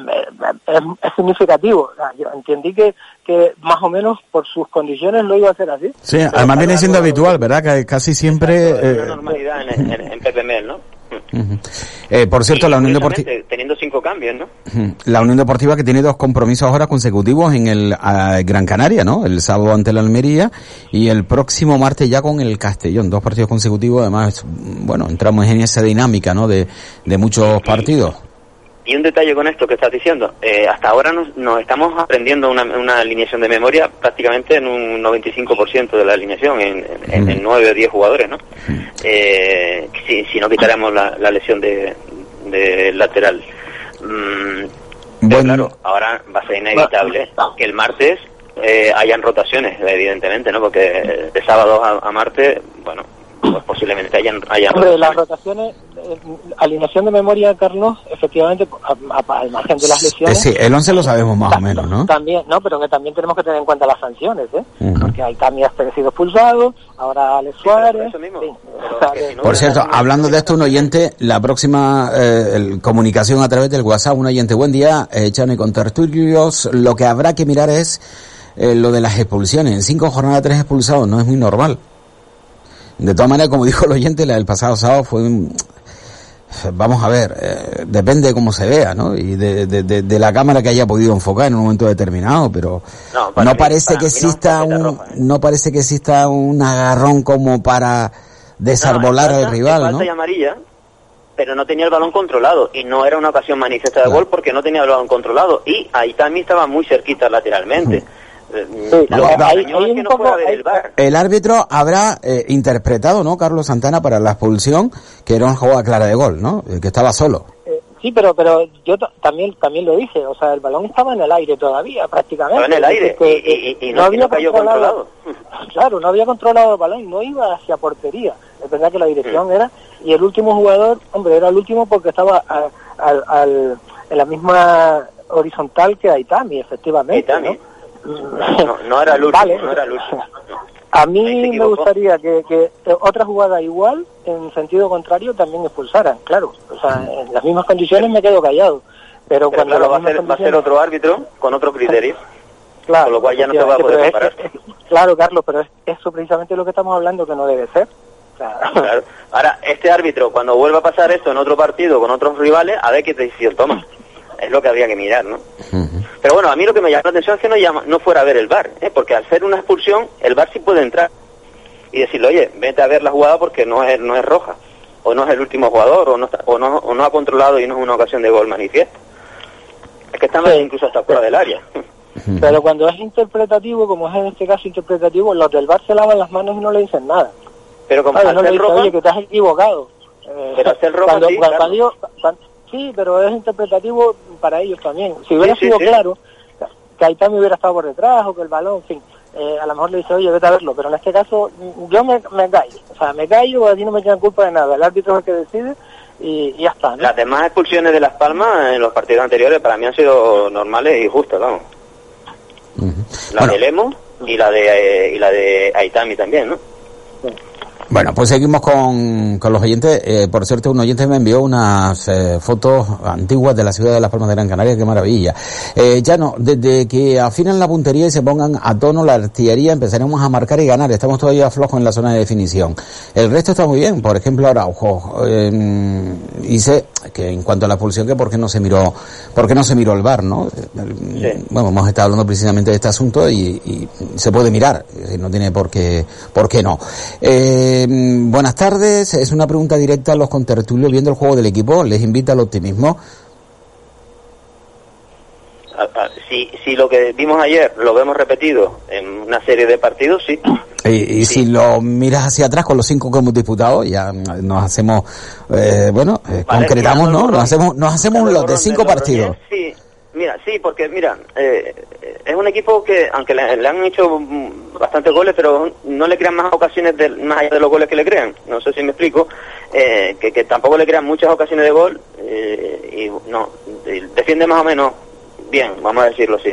es, significativo. Yo entendí que, que más o menos por sus condiciones lo iba a hacer así. Sí, además viene siendo habitual, ¿verdad? Que casi siempre... Eh, normalidad en, en, PPML, ¿no? Eh, por cierto, la Unión Deportiva... Teniendo cinco cambios, ¿no? La Unión Deportiva que tiene dos compromisos ahora consecutivos en el Gran Canaria, ¿no? El sábado ante la Almería y el próximo martes ya con el Castellón. Dos partidos consecutivos, además, bueno, entramos en esa dinámica, ¿no? De, de muchos partidos. Y un detalle con esto que estás diciendo, eh, hasta ahora nos, nos, estamos aprendiendo una, una, alineación de memoria prácticamente en un 95% de la alineación, en, en, 9 o 10 jugadores, ¿no? Eh, si, si, no quitáramos la, la lesión de, de lateral. Mm, bueno. claro, ahora va a ser inevitable que el martes eh, hayan rotaciones, evidentemente, ¿no? Porque de sábado a, a martes, bueno, pues posiblemente hayan, hayan Hombre, las rotaciones, eh, alineación de memoria, Carlos, efectivamente, a- a- al margen de las Eh, lesiones, sí, el 11 lo sabemos más o menos, ¿no? también, no, pero que también tenemos que tener en cuenta las sanciones, ¿eh? Porque hay que ha sido expulsado, ahora Alex Suárez, eso mismo. en fin, Pero o sea, que que- si no- Por cierto, hablando de esto, un oyente, la próxima eh, el- comunicación a través del WhatsApp, un oyente, buen día, eh, Chano y con tertulios, lo que habrá que mirar es eh, lo de las expulsiones. En cinco jornadas, tres expulsados, no es muy normal. De todas maneras, como dijo el oyente, la del pasado sábado fue un... Vamos a ver, eh, depende de cómo se vea, ¿no? Y de, de- de- de la cámara que haya podido enfocar en un momento determinado, pero No, no, para mí- parece que no exista un, ¿eh? no parece que exista un agarrón como para desarbolar No, al rival, ¿no? amarilla, pero no tenía el balón controlado y no era una ocasión manifiesta de Claro. gol porque no tenía el balón controlado y ahí también estaba muy cerquita lateralmente. Sí, Lo un no el árbitro habrá eh, interpretado, ¿no, Carlos Santana, para la expulsión, que era una jugada clara de gol, ¿no? Eh, Que estaba solo. eh, sí, pero pero yo ta- también también lo dije, o sea, el balón estaba en el aire todavía, prácticamente. Estaba en el aire Es que- y, y- y no, cayó controlado. Claro, no había controlado el balón, no iba hacia portería. Es verdad que la dirección era, y el último jugador, hombre, era el último porque estaba a- al- al- en la misma horizontal que Aitami, efectivamente. Aitami. ¿no? No, no era el último, Vale. no era el último. A mí me gustaría que, que otra jugada igual, en sentido contrario, también expulsaran, claro. O sea, en las mismas condiciones me quedo callado. Pero, Pero cuando claro, va a, ser, va a ser condiciones- otro árbitro con otro criterio. Claro, con lo cual ya no se va a poder es- es- claro, Carlos, pero es eso precisamente lo que estamos hablando que no debe ser. Claro. Ahora, este árbitro, cuando vuelva a pasar esto en otro partido con otros rivales, a ver qué decisión toma. Es lo que habría que mirar, ¿no? Pero bueno, a mí lo que me llama la atención es que no, llama, no fuera a ver el VAR, ¿eh? porque al ser una expulsión, el VAR sí puede entrar y decirle, oye, vete a ver la jugada porque no es, no es roja, o no es el último jugador, o no, está- o no, o no ha controlado y no es una ocasión de gol manifiesto. Es que están Sí. incluso hasta fuera del área. pero cuando es interpretativo, como es en este caso interpretativo, los del bar se lavan las manos y no le dicen nada. Pero como al No le dicen, roja, oye, que te has equivocado. Eh, Pero ser roja, cuando, sí, cuando- claro. cuando digo- cuando- sí, pero es interpretativo para ellos también. Si hubiera Sí, sido sí. claro que Aitami hubiera estado por detrás o que el balón, en fin, eh, a lo mejor le dice, oye, vete a verlo, pero en este caso mm, yo me, me callo. O sea, me callo, así no me echan culpa de nada. El árbitro es el que decide y, y ya está. ¿no? las demás expulsiones de Las Palmas en los partidos anteriores para mí han sido normales y justas, vamos. La Bueno. de Lemo y la de eh, y la de Aitami también, ¿no? Bueno, pues seguimos con, con los oyentes. Eh, por cierto, un oyente me envió unas eh, fotos antiguas de la ciudad de Las Palmas de Gran Canaria. Qué maravilla. Eh, ya no, desde que afinan la puntería y se pongan a tono la artillería, empezaremos a marcar y ganar. Estamos todavía flojos en la zona de definición. El resto está muy bien. Por ejemplo, Araujo eh, dice que en cuanto a la expulsión, que por qué no se miró, por qué no se miró el bar, ¿no? Bueno, hemos estado hablando precisamente de este asunto y, y se puede mirar. No tiene por qué, por qué no. Eh, buenas tardes. Es una pregunta directa a los contertulios viendo el juego del equipo. Les invita al optimismo. Si, si lo que vimos ayer lo vemos repetido en una serie de partidos, sí. Y, y si lo miras hacia atrás con los cinco que hemos disputado, ya nos hacemos, eh, bueno, eh, Vale, concretamos, ¿no? Nos hacemos, nos hacemos un lot de cinco partidos. Sí, mira, sí, porque mira, eh, es un equipo que, aunque le, le han hecho bastantes goles, pero no le crean más ocasiones de, más allá de los goles que le crean. No sé si me explico. eh, que, que tampoco le crean muchas ocasiones de gol y no, y defiende más o menos bien, vamos a decirlo así.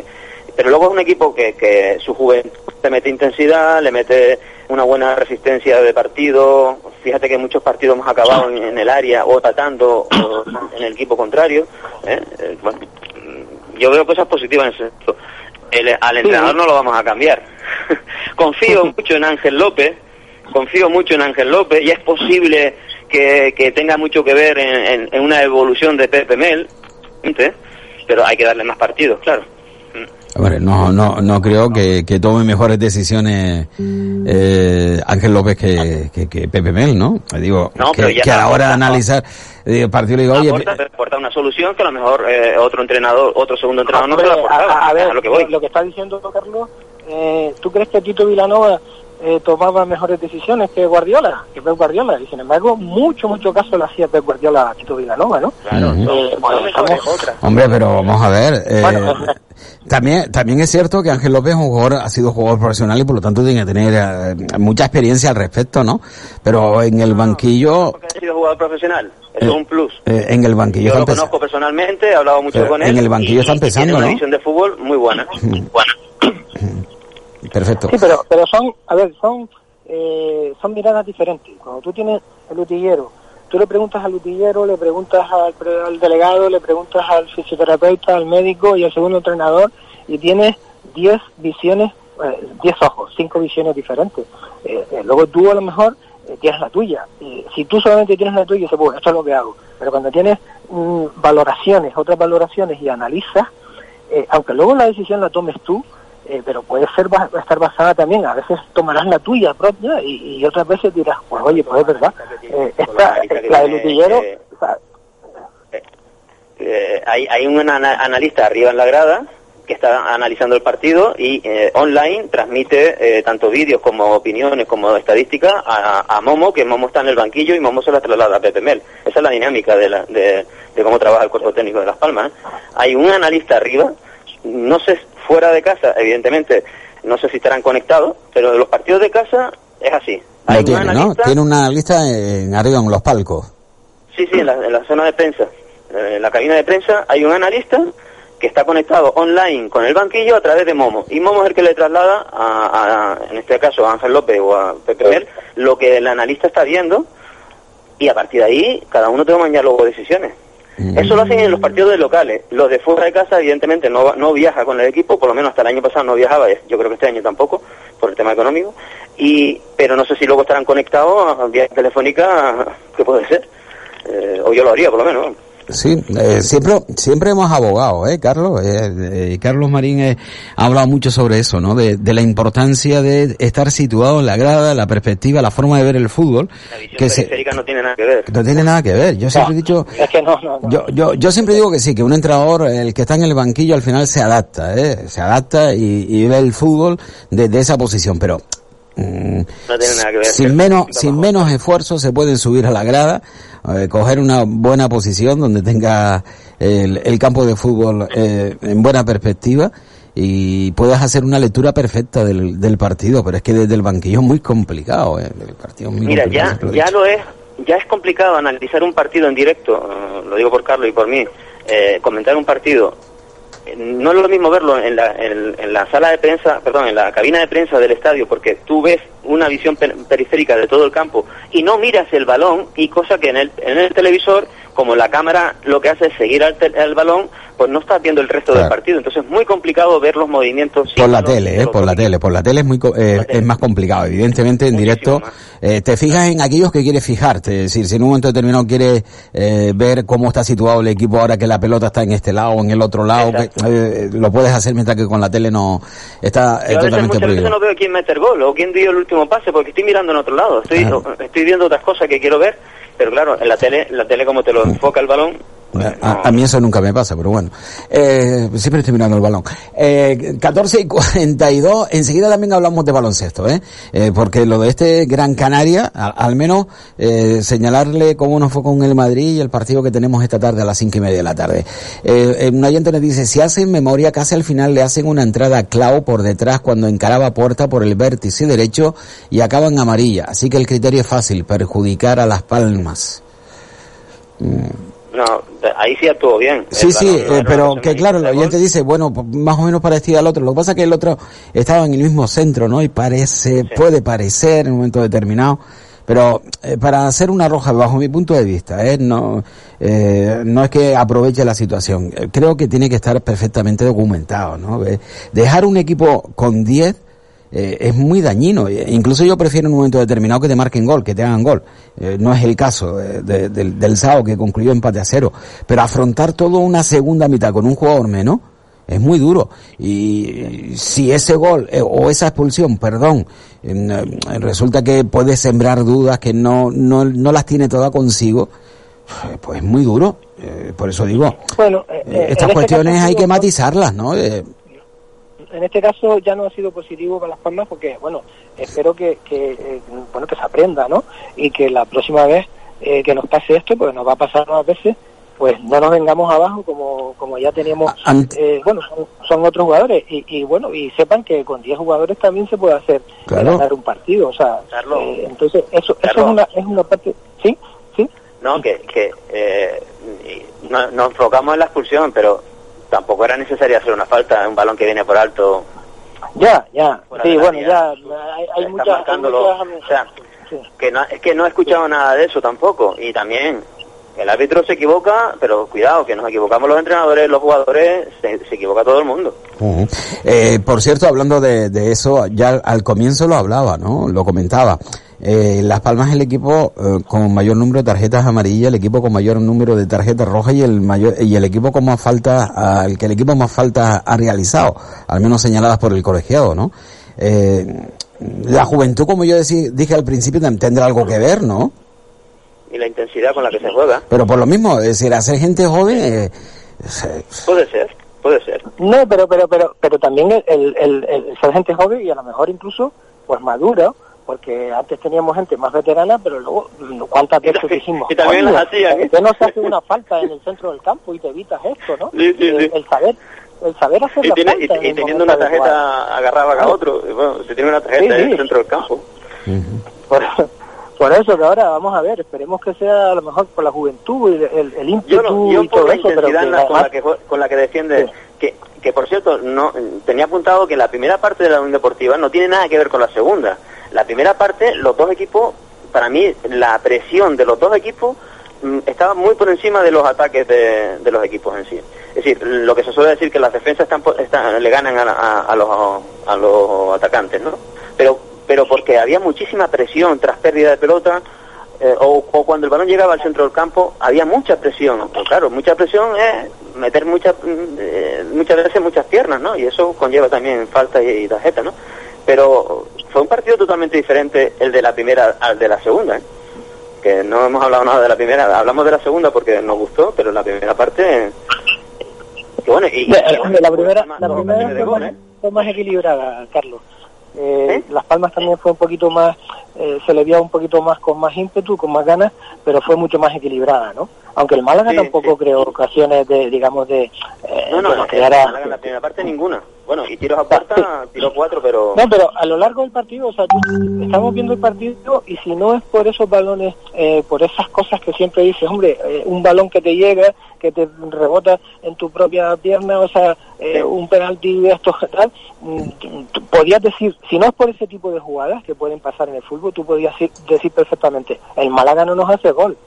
Pero luego es un equipo que, que su juventud le mete intensidad, le mete una buena resistencia de partido. Fíjate que muchos partidos hemos acabado en, en el área o tratando o en el equipo contrario. ¿eh? Eh, bueno, yo veo cosas positivas en ese sentido. El- al entrenador no lo vamos a cambiar. confío mucho en Ángel López, confío mucho en Ángel López y es posible que, que tenga mucho que ver en, en- en una evolución de Pepe Mel, ¿ente? Pero hay que darle más partidos, claro. Hombre, no, no, no creo que, que tome mejores decisiones eh, Ángel López que, que, que Pepe Mel, ¿no? Digo, No, que, pero ya que a la hora de analizar el partido le digo, oye, aporta, aporta una solución que a lo mejor eh, otro entrenador, otro segundo entrenador no se la aportaba. a, a ver, a lo que voy. lo que está diciendo Carlos, eh, ¿tú crees que Tito Vilanova eh, tomaba mejores decisiones que Guardiola, que Pep Guardiola, y sin embargo mucho, mucho caso le hacía Pep Guardiola a Tito Villanova, ¿no? Claro, Eh, bueno, estamos- Hombre, pero vamos a ver. eh, Bueno, también, también es cierto que Ángel López es un jugador, ha sido jugador profesional y por lo tanto tiene que tener eh, mucha experiencia al respecto, ¿no? Pero en el banquillo, Porque ha sido jugador profesional, eso es un plus. eh, en el banquillo Yo está lo conozco personalmente, he hablado mucho Pero con él. en el banquillo y- está y empezando, tiene una ¿no? visión de fútbol muy buena. Buena. Perfecto. Sí, pero, pero son, a ver, son, eh, son miradas diferentes. Cuando tú tienes el utillero, tú le preguntas al utillero, le preguntas al, al delegado, le preguntas al fisioterapeuta, al médico y al segundo entrenador, y tienes 10 visiones, 10 ojos, 5 visiones diferentes. Eh, eh, luego tú a lo mejor eh, tienes la tuya. Y si tú solamente tienes la tuya, dices, bueno, esto es lo que hago. Pero cuando tienes mm, valoraciones, otras valoraciones y analizas, eh, aunque luego la decisión la tomes tú, eh, pero puede ser estar basada también, a veces tomarás la tuya propia y, y otras veces dirás, pues oye, pues es verdad, eh, esta, la del tiene, utillero, eh, o sea, Eh, hay, hay un ana- analista arriba en la grada que está analizando el partido y eh, online transmite eh, tanto vídeos como opiniones como estadísticas a, a Momo, que Momo está en el banquillo y Momo se la traslada a Pepe Mel. Esa es la dinámica de, la- de, de cómo trabaja el cuerpo técnico de Las Palmas. ¿eh? Hay un analista arriba, no sé, fuera de casa, evidentemente, no sé si estarán conectados, pero de los partidos de casa es así. Hay tiene, ¿no? analista- Tiene una lista en arriba en los palcos. Sí, sí, en la, en la zona de prensa. Eh, En la cabina de prensa hay un analista que está conectado online con el banquillo a través de Momo. Y Momo es el que le traslada, a, a- en este caso a Ángel López o a Pepe Mel, lo que el analista está viendo y a partir de ahí cada uno toma ya luego decisiones. Eso lo hacen en los partidos de locales. Los de fuera de casa, evidentemente, no, no viaja con el equipo, por lo menos hasta el año pasado no viajaba, yo creo que este año tampoco, por el tema económico. y Pero no sé si luego estarán conectados a vía telefónica, que puede ser. Eh, o yo lo haría, por lo menos. Sí, eh, siempre, siempre hemos abogado, ¿eh, Carlos? Eh, eh, Carlos Marín eh, ha hablado mucho sobre eso, ¿no? De, de la importancia de estar situado en la grada, la perspectiva, la forma de ver el fútbol. La visión Que se, no tiene nada que ver. no tiene nada que ver. Yo siempre he dicho, es que no, no, no. yo, yo, yo siempre digo que sí, que un entrenador, el que está en el banquillo, al final se adapta, ¿eh? Se adapta y, y ve el fútbol desde esa posición, pero mm, No tiene nada que ver. sin menos, sin menos esfuerzo se pueden subir a la grada, eh, coger una buena posición donde tenga el, el campo de fútbol eh, en buena perspectiva y puedas hacer una lectura perfecta del, del partido, pero es que desde el banquillo es muy complicado, ¿eh? El partido es muy Mira, complicado, ya, ya lo es, ya es complicado analizar un partido en directo, eh, lo digo por Carlos y por mí, eh, comentar un partido. No es lo mismo verlo en la, en la sala de prensa, perdón, en la cabina de prensa del estadio, porque tú ves una visión per- periférica de todo el campo y no miras el balón y cosa que en el, en el televisor, como la cámara lo que hace es seguir al, te- al balón, pues no estás viendo el resto del partido. Entonces es muy complicado ver los movimientos. Por la tele, eh, por la tele, por la tele es muy co- eh, es más complicado. Evidentemente en Muchísimo directo eh, te fijas en aquellos que quieres fijarte, es decir, si en un momento determinado quieres eh, ver cómo está situado el equipo ahora que la pelota está en este lado o en el otro lado, que, eh, lo puedes hacer mientras que con la tele no está eh, Yo a veces, totalmente veces no veo quién mete el gol o quién dio el último pase porque estoy mirando en otro lado. Estoy, Claro. estoy viendo otras cosas que quiero ver, pero claro, en la tele, la tele como te lo enfoca el balón. Mm. A, mí eso nunca me pasa, pero bueno. Eh, siempre estoy mirando el balón. Eh, 14 y 42, enseguida también hablamos de baloncesto, ¿eh? Eh, porque lo de este Gran Canaria, al menos eh, señalarle cómo nos fue con el Madrid y el partido que tenemos esta tarde a las cinco y media de la tarde. Un oyente nos dice, si hacen memoria, casi al final le hacen una entrada a Clau por detrás cuando encaraba puerta por el vértice derecho y acaba en amarilla. Así que el criterio es fácil, perjudicar a las palmas. No, ahí sí actuó bien. Sí, sí, no eh, pero que claro, el oyente dice, bueno, más o menos parecía al otro. Lo que pasa es que el otro estaba en el mismo centro, ¿no? Y parece, puede parecer en un momento determinado. Pero eh, para hacer una roja, bajo mi punto de vista, ¿eh? no, eh, no es que aproveche la situación. Creo que tiene que estar perfectamente documentado, ¿no? Dejar un equipo con 10 eh, es muy dañino. Eh, Incluso yo prefiero en un momento determinado que te marquen gol, que te hagan gol. Eh, no es el caso eh, de- del, del SAO que concluyó empate a cero. Pero afrontar toda una segunda mitad con un jugador menos es muy duro. Y si ese gol eh, o esa expulsión, perdón, resulta que puede sembrar dudas que no, no, no las tiene todas consigo, pues es muy duro. Por eso digo, Bueno, en estas este cuestiones hay que matizarlas, ¿no? Eh, en este caso ya no ha sido positivo para las palmas porque, bueno, espero que, que eh, bueno, que se aprenda, ¿no? Y que la próxima vez eh, que nos pase esto, porque nos va a pasar más veces, pues no nos vengamos abajo como, como ya teníamos, eh, bueno, son, otros jugadores y, y, bueno, y sepan que con 10 jugadores también se puede hacer ganar un partido, o sea, eh, entonces eso, eso es una, es una parte, ¿sí? ¿Sí? No, que, que eh, no, nos enfocamos en la expulsión, pero tampoco era necesario hacer una falta, un balón que viene por alto. Ya, ya, sí, bueno, ya, hay, hay muchas, o sea, que no, es que no he escuchado nada de eso tampoco, y también el árbitro se equivoca, pero cuidado, que nos equivocamos los entrenadores, los jugadores, se, equivoca todo el mundo. eh, por cierto, hablando de, de, eso, ya al comienzo lo hablaba, ¿no? Lo comentaba. Eh, Las Palmas es el equipo eh, con mayor número de tarjetas amarillas, el equipo con mayor número de tarjetas rojas y el mayor y el equipo con más falta, el que el equipo más falta ha realizado, al menos señaladas por el colegiado, ¿no? Eh, la juventud, como yo dije al principio, tendrá algo que ver, ¿no? y la intensidad con la que se juega. Pero por lo mismo, es decir, hacer gente joven... Eh, puede ser, puede ser. No, pero pero pero pero también el, el, el, ser gente joven y a lo mejor incluso pues madura, porque antes teníamos gente más veterana, pero luego, ¿cuántas veces dijimos? Y también las hacían. ¿eh? no se hace una falta en el centro del campo y te evitas esto, no? Sí, sí, sí. El, saber el saber hacer y, la tiene, falta y, teniendo una tarjeta agarraba a otro, bueno, se tiene una tarjeta en el centro del campo. por, por eso que ahora vamos a ver, esperemos que sea a lo mejor por la juventud y el, el ímpetu yo y todo eso, pero con, la que, con la que defiende, que, que por cierto, no tenía apuntado que la primera parte de la Unión Deportiva no tiene nada que ver con la segunda. La primera parte, los dos equipos, para mí, la presión de los dos equipos mm, estaba muy por encima de los ataques de, de, los equipos en sí. Es decir, lo que se suele decir que las defensas están, están le ganan a, a, a, los, a los atacantes, ¿no? Pero pero porque había muchísima presión tras pérdida de pelota eh, o, o, cuando el balón llegaba al centro del campo había mucha presión. Pues claro, mucha presión es meter muchas eh, muchas veces muchas piernas, ¿no? Y eso conlleva también falta y, y, tarjeta, ¿no? Pero fue un partido totalmente diferente el de la primera al de la segunda, ¿eh? Que no hemos hablado nada de la primera, hablamos de la segunda porque nos gustó, pero la primera parte... Que bueno, y, la, la, la, primera, la primera fue, más, fue más equilibrada, Carlos. Eh, Las Palmas también fue un poquito más, eh, se le vio un poquito más con más ímpetu, con más ganas, pero fue mucho más equilibrada, ¿no? Aunque el Málaga sí, tampoco sí. creó ocasiones de, digamos, de... Eh, no, no, no creara... en la primera parte ninguna. Bueno, y tiros a puerta, tiró cuatro, pero... No, pero a lo largo del partido, o sea, estamos viendo el partido y si no es por esos balones, eh, por esas cosas que siempre dices, hombre, eh, un balón que te llega, que te rebota en tu propia pierna, o sea, eh, un penalti de estos tal, mm, podías decir, si no es por ese tipo de jugadas que pueden pasar en el fútbol, tú podías decir, decir perfectamente, el Málaga no nos hace gol,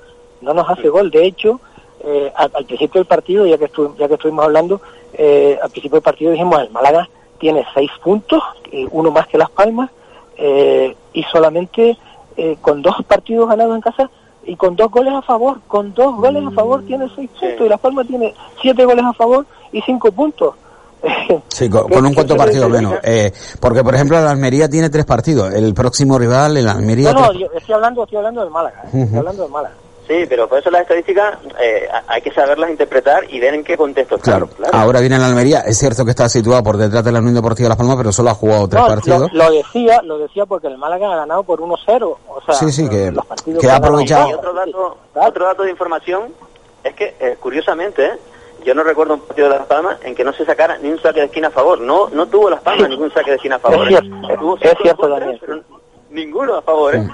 no nos hace gol, de hecho, eh, al, al, principio del partido, ya que, estu ya que estuvimos hablando, eh, al principio del partido dijimos, el Málaga tiene seis puntos, uno más que Las Palmas, eh, y solamente eh, con dos partidos ganados en casa y con dos goles a favor, con dos goles a favor tiene seis puntos sí. y Las Palmas tiene siete goles a favor y cinco puntos. Sí, con, con un cuarto partido menos. Eh, porque, por ejemplo, la Almería tiene tres partidos. El próximo rival, el Almería... No, no, yo estoy hablando, estoy hablando del Málaga. Uh -huh. Estoy hablando del Málaga. Sí, pero por eso las estadísticas eh, hay que saberlas interpretar y ver en qué contexto están. Claro. claro. Ahora viene la Almería. Es cierto que está situado por detrás de la Unión Deportiva Las Palmas, pero solo ha jugado tres no, partidos. Lo, lo, decía, lo decía porque el Málaga ha ganado por 1-0. O sea, sí, sí, que, que, que ha aprovechado. Y otro dato, otro dato de información es que, eh, curiosamente, yo no recuerdo un partido de Las Palmas en que no se sacara ni un saque de esquina a favor. No no tuvo Las Palmas sí. ningún saque de esquina a favor. Es cierto, ¿eh? es cierto Daniel. Pero ninguno a favor. ¿eh?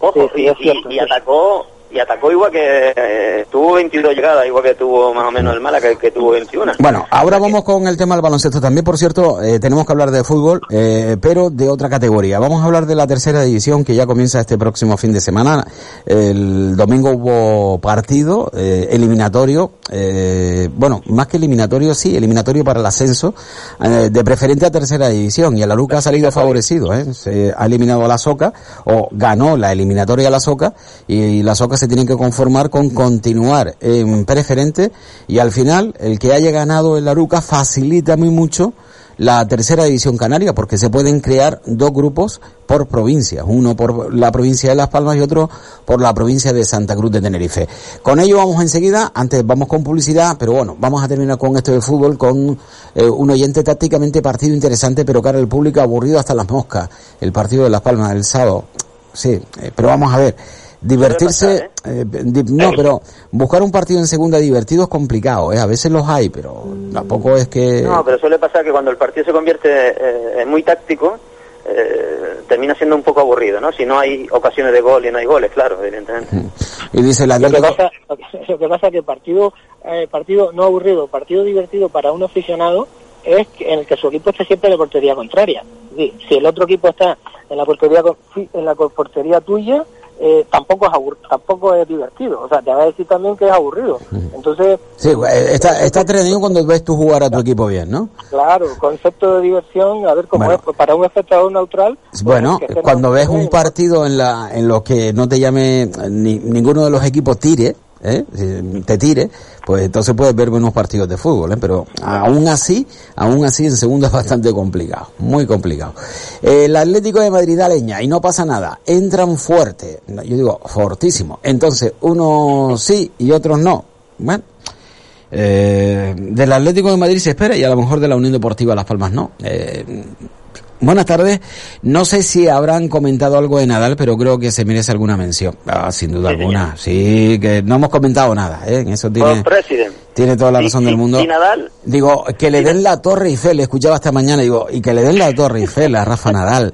Ojo, sí, sí, y, cierto, y, y atacó y atacó igual que eh, tuvo 22 llegadas, igual que tuvo más o menos el Málaga, que, que tuvo 21. Bueno, ahora vamos con el tema del baloncesto también, por cierto, eh, tenemos que hablar de fútbol, eh, pero de otra categoría. Vamos a hablar de la tercera división que ya comienza este próximo fin de semana. El domingo hubo partido eh, eliminatorio, eh, bueno, más que eliminatorio, sí, eliminatorio para el ascenso, eh, de preferente a tercera división, y el Aluca ha salido favorecido, se ha eliminado a la Soca, o ganó la eliminatoria a la Soca, y la Soca se tienen que conformar con continuar en preferente y al final el que haya ganado el Aruca facilita muy mucho la tercera división canaria, porque se pueden crear dos grupos por provincias, uno por la provincia de Las Palmas y otro por la provincia de Santa Cruz de Tenerife. Con ello vamos enseguida, antes vamos con publicidad, pero bueno, vamos a terminar con esto de fútbol, con eh, un oyente tácticamente partido interesante, pero cara el público aburrido hasta las moscas, el partido de Las Palmas del sábado. Sí, eh, pero vamos a ver divertirse, ¿eh? no, pero buscar un partido en segunda divertido es complicado, ¿eh? a veces los hay, pero tampoco es que... No, pero suele pasar que cuando el partido se convierte eh, en muy táctico, eh, termina siendo un poco aburrido, ¿no? Si no hay ocasiones de gol y no hay goles, claro, evidentemente. Y dice la Lo que pasa, lo que, lo que pasa que partido, eh, partido no aburrido, partido divertido para un aficionado es en el que su equipo esté siempre en la portería contraria. Si el otro equipo está en la portería en la portería tuya, eh, tampoco es abur- tampoco es divertido. O sea, te va a decir también que es aburrido. Entonces, Sí, eh, está, está entretenido cuando ves tú jugar a tu equipo bien, ¿no? claro, concepto de diversión, a ver cómo Bueno. es. Pues para un espectador neutral, pues, Bueno, que cuando ves un partido en la en lo que no te llame eh, ni, ninguno de los equipos tire, ¿eh? Te tire, pues entonces puedes ver buenos partidos de fútbol, ¿eh? Pero aún así, aún así en segundo es bastante complicado, muy complicado. Eh, el Atlético de Madrid da leña y no pasa nada, entran fuerte, yo digo fortísimo, entonces unos sí y otros no. Bueno, eh, del Atlético de Madrid se espera y a lo mejor de la Unión Deportiva Las Palmas no. Eh, buenas tardes. No sé si habrán comentado algo de Nadal, pero creo que se merece alguna mención. Ah, sin duda alguna. Sí, que no hemos comentado nada. ¿eh? En eso tiene, tiene toda la Y- razón y- del mundo. y Nadal, Digo, que le den la Torre Eiffel, escuchaba esta mañana, digo, y que le den la Torre Eiffel a Rafa Nadal.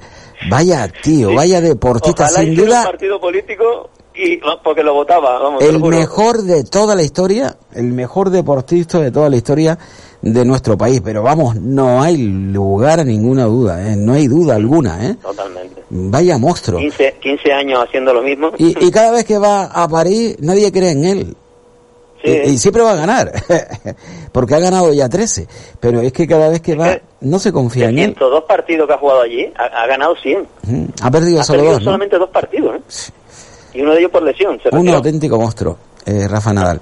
Vaya tío, vaya deportista, ojalá sin duda un partido político y porque lo votaba, vamos, te lo el mejor de toda la historia, el mejor deportista de toda la historia de nuestro país. Pero vamos, no hay lugar a ninguna duda, ¿eh? no hay duda alguna. ¿eh? Totalmente. Vaya monstruo. 15, 15 años haciendo lo mismo. Y, y cada vez que va a París, nadie cree en él. Sí. Y, y siempre va a ganar, porque ha ganado ya 13. Pero es que cada vez que va, no se confía en él. 102 partidos que ha jugado allí, ha, ha ganado 100. Mm, Ha perdido Ha solo perdido dos, ¿no? solamente dos partidos, ¿eh? Y uno de ellos por lesión. Se Un auténtico monstruo, eh, Rafa Nadal.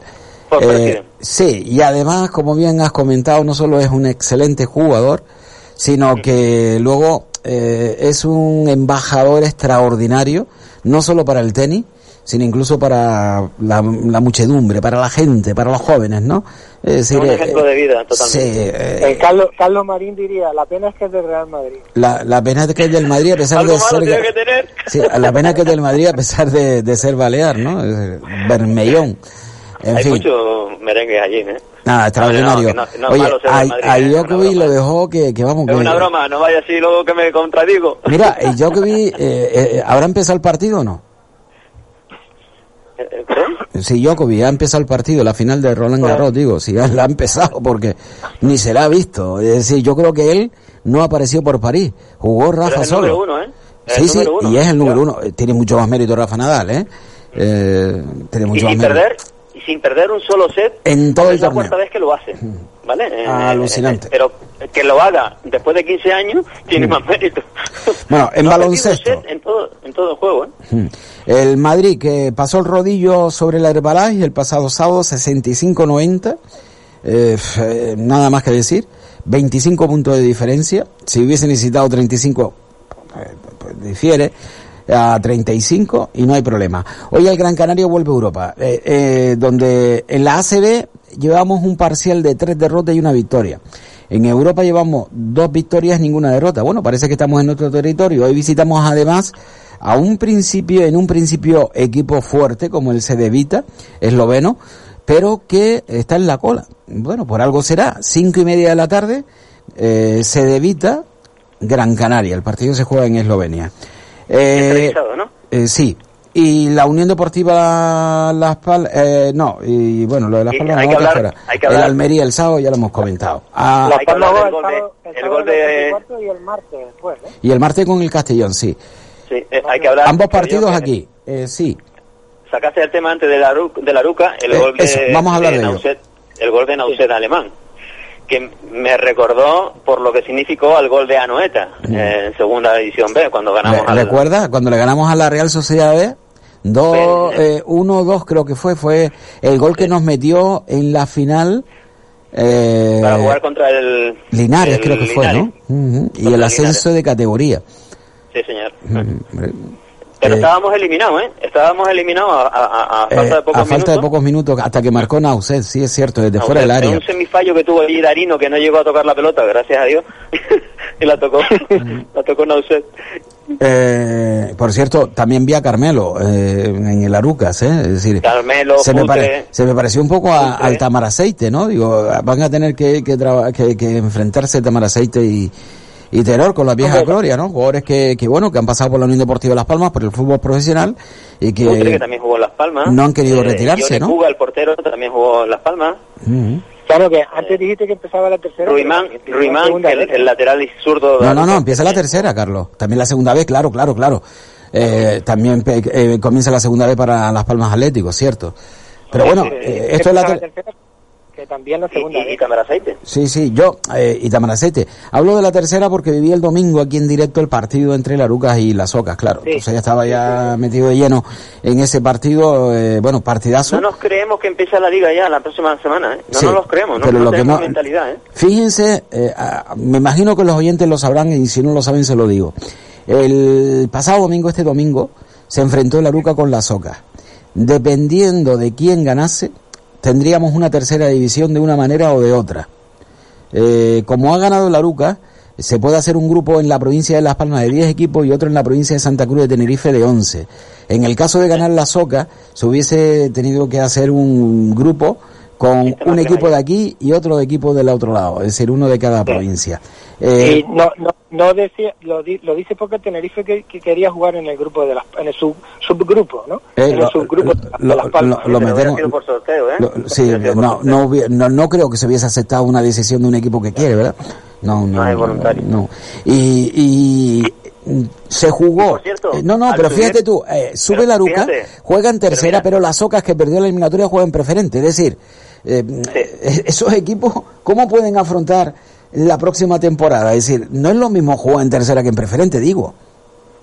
Eh, sí, y además, como bien has comentado, no solo es un excelente jugador, sino que luego eh, es un embajador extraordinario, no solo para el tenis, sino incluso para la, la muchedumbre, para la gente, para los jóvenes, ¿no? Es decir, un eh, ejemplo de vida, totalmente. sí, eh, eh, Carlos, Carlos Marín diría, la pena es que es del Real Madrid. la, la pena es que es del Madrid a pesar de ser... tiene que tener. Sí, la pena es que es del Madrid a pesar de, de ser balear, ¿no? Bermellón. En Hay fin. muchos merengues allí, ¿eh? Nada, extraordinario. No, no- Oye, a, a ¿eh? Una Djokovic lo dejó que, que vamos Es que- una broma, no vaya así luego que me contradigo. Mira, Djokovic, eh, eh, ¿habrá empezado el partido o no? Eh, eh, ¿perdón? Si Djokovic ha empezado el partido, la final de Roland Garros, digo, si ya la ha empezado, porque ni se la ha visto. Es decir, yo creo que él no apareció por París, jugó Rafa es el solo. número uno, ¿eh? Sí, sí, uno. y es el número Claro. uno. Eh, Tiene mucho más mérito Rafa Nadal, ¿eh? Eh, tiene Y mucho sin más perder, y sin perder un solo set, En todo el es la torneo. cuarta vez que lo hace, ¿vale? Eh, Alucinante. eh, pero que lo haga después de 15 años tiene más mérito. Bueno, en No baloncesto. set En todo, en todo el juego, ¿eh? El Madrid que pasó el rodillo sobre el Herbalife el pasado sábado 65-90, eh, f- eh, nada más que decir, 25 puntos de diferencia, si hubiese necesitado 35, eh, pues difiere a 35 y no hay problema. Hoy el Gran Canaria vuelve a Europa, eh, eh, donde en la ACB llevamos un parcial de tres derrotas y una victoria. En Europa llevamos dos victorias, ninguna derrota. Bueno, parece que estamos en otro territorio. Hoy visitamos además a un principio, en un principio equipo fuerte como el Cedevita, esloveno, pero que está en la cola. Bueno, por algo será. Cinco y media de la tarde, eh, Cedevita, Gran Canaria. El partido se juega en Eslovenia. Eh, Televisado, ¿no? eh, sí. Y la Unión Deportiva Las Palmas, eh, no, y bueno, lo de Las Palmas hay no, que que hablar- fuera. hay que El hablar- Almería el sábado ya lo hemos comentado. Ah, hablar del el gol de- el el gol las de- y el martes después, ¿eh? y el martes con el Castellón, sí. Sí, eh, hay que hablar. Ambos partidos aquí, eh, sí. Sacaste el tema antes de la, Ru- de la Ruca, el Eh, gol de, eso, vamos a hablar de ello. Nauset, el gol de Nauset alemán, que me recordó por lo que significó al gol de Anoeta eh, en segunda división B, cuando ganamos Re- al... ¿Recuerda cuando le ganamos a la Real Sociedad B? Dos, Sí. eh, uno, dos creo que fue, fue el gol que nos metió en la final Eh, para jugar contra el... Linares el creo que fue. ¿no? Y el ascenso de categoría. Sí, señor. Ujú. Pero Eh, estábamos eliminados, ¿eh? Estábamos eliminados a, a- a- falta Eh, de pocos a falta minutos. de pocos minutos, hasta que marcó Nauset, sí es cierto, desde fuera del área. un semifallo que tuvo allí Darino que no llegó a tocar la pelota, gracias a Dios. y la tocó. la tocó Nauset. Eh, por cierto, también vi a Carmelo eh, en el Arucas, ¿eh? es decir, Carmelo, se me, pare- se me pareció un poco a, al Tamaraceite, ¿no? Digo, van a tener que, que, que, que enfrentarse Tamaraceite y, y Terror con la vieja gloria, ¿no? Jugadores que, que, bueno, que han pasado por la Unión Deportiva Las Palmas, por el fútbol profesional y que... También jugó en Las Palmas. no han querido retirarse, Johnny ¿no? Puga, el portero, también jugó en Las Palmas. Claro que antes dijiste que empezaba la tercera. Ruimán, pero- Ruimán segunda el, el lateral zurdo. de No, no, no, empieza la tercera, Carlos. También la segunda vez, claro, claro, claro. Eh, también pe- eh, comienza la segunda vez para Las Palmas Atléticos, cierto. Pero bueno, eh, esto es la... ter- tercera, que también la Y, segunda y, y. Tamaraceite. Sí, sí, yo eh, y Tamaracete. Hablo de la tercera porque viví el domingo aquí en directo el partido entre Larucas y Las Ocas, claro. Sí. Entonces ya estaba ya metido de lleno en ese partido, eh, bueno, partidazo. No nos creemos que empieza la liga ya la próxima semana, ¿eh? No Sí, nos los creemos, no, pero no lo que no- mentalidad, ¿eh? Fíjense, eh, me imagino que los oyentes lo sabrán y si no lo saben se lo digo. El pasado domingo, este domingo, se enfrentó el Aruca con las Ocas. Dependiendo de quién ganase, tendríamos una tercera división de una manera o de otra. Eh, como ha ganado el Aruca, se puede hacer un grupo en la provincia de Las Palmas de 10 equipos y otro en la provincia de Santa Cruz de Tenerife de 11. En el caso de ganar la Soca, se hubiese tenido que hacer un grupo con un equipo de aquí y otro equipo del otro lado, es decir, uno de cada provincia. Eh, Y no, no, no decía, lo, di- lo dice porque Tenerife que, que quería jugar en el grupo de las, en el sub, subgrupo, ¿no? Eh, en lo- el subgrupo de, lo- las Palmas. lo- lo Pero metemos- sido por sorteo, ¿eh? lo- sí, no, sorteo. no, hubi- no, no creo que se hubiese aceptado una decisión de un equipo que quiere, ¿verdad? No, no, No es voluntario. no. Y, y se jugó. por cierto, Eh, no, no, pero subir- fíjate tú, eh, sube Pero la Ruca, fíjate, juega en tercera, mira. pero, las Ocas que perdió la eliminatoria juegan en preferente. Es decir, eh, eh, esos equipos, ¿cómo pueden afrontar la próxima temporada? Es decir, no es lo mismo jugar en tercera que en preferente, digo.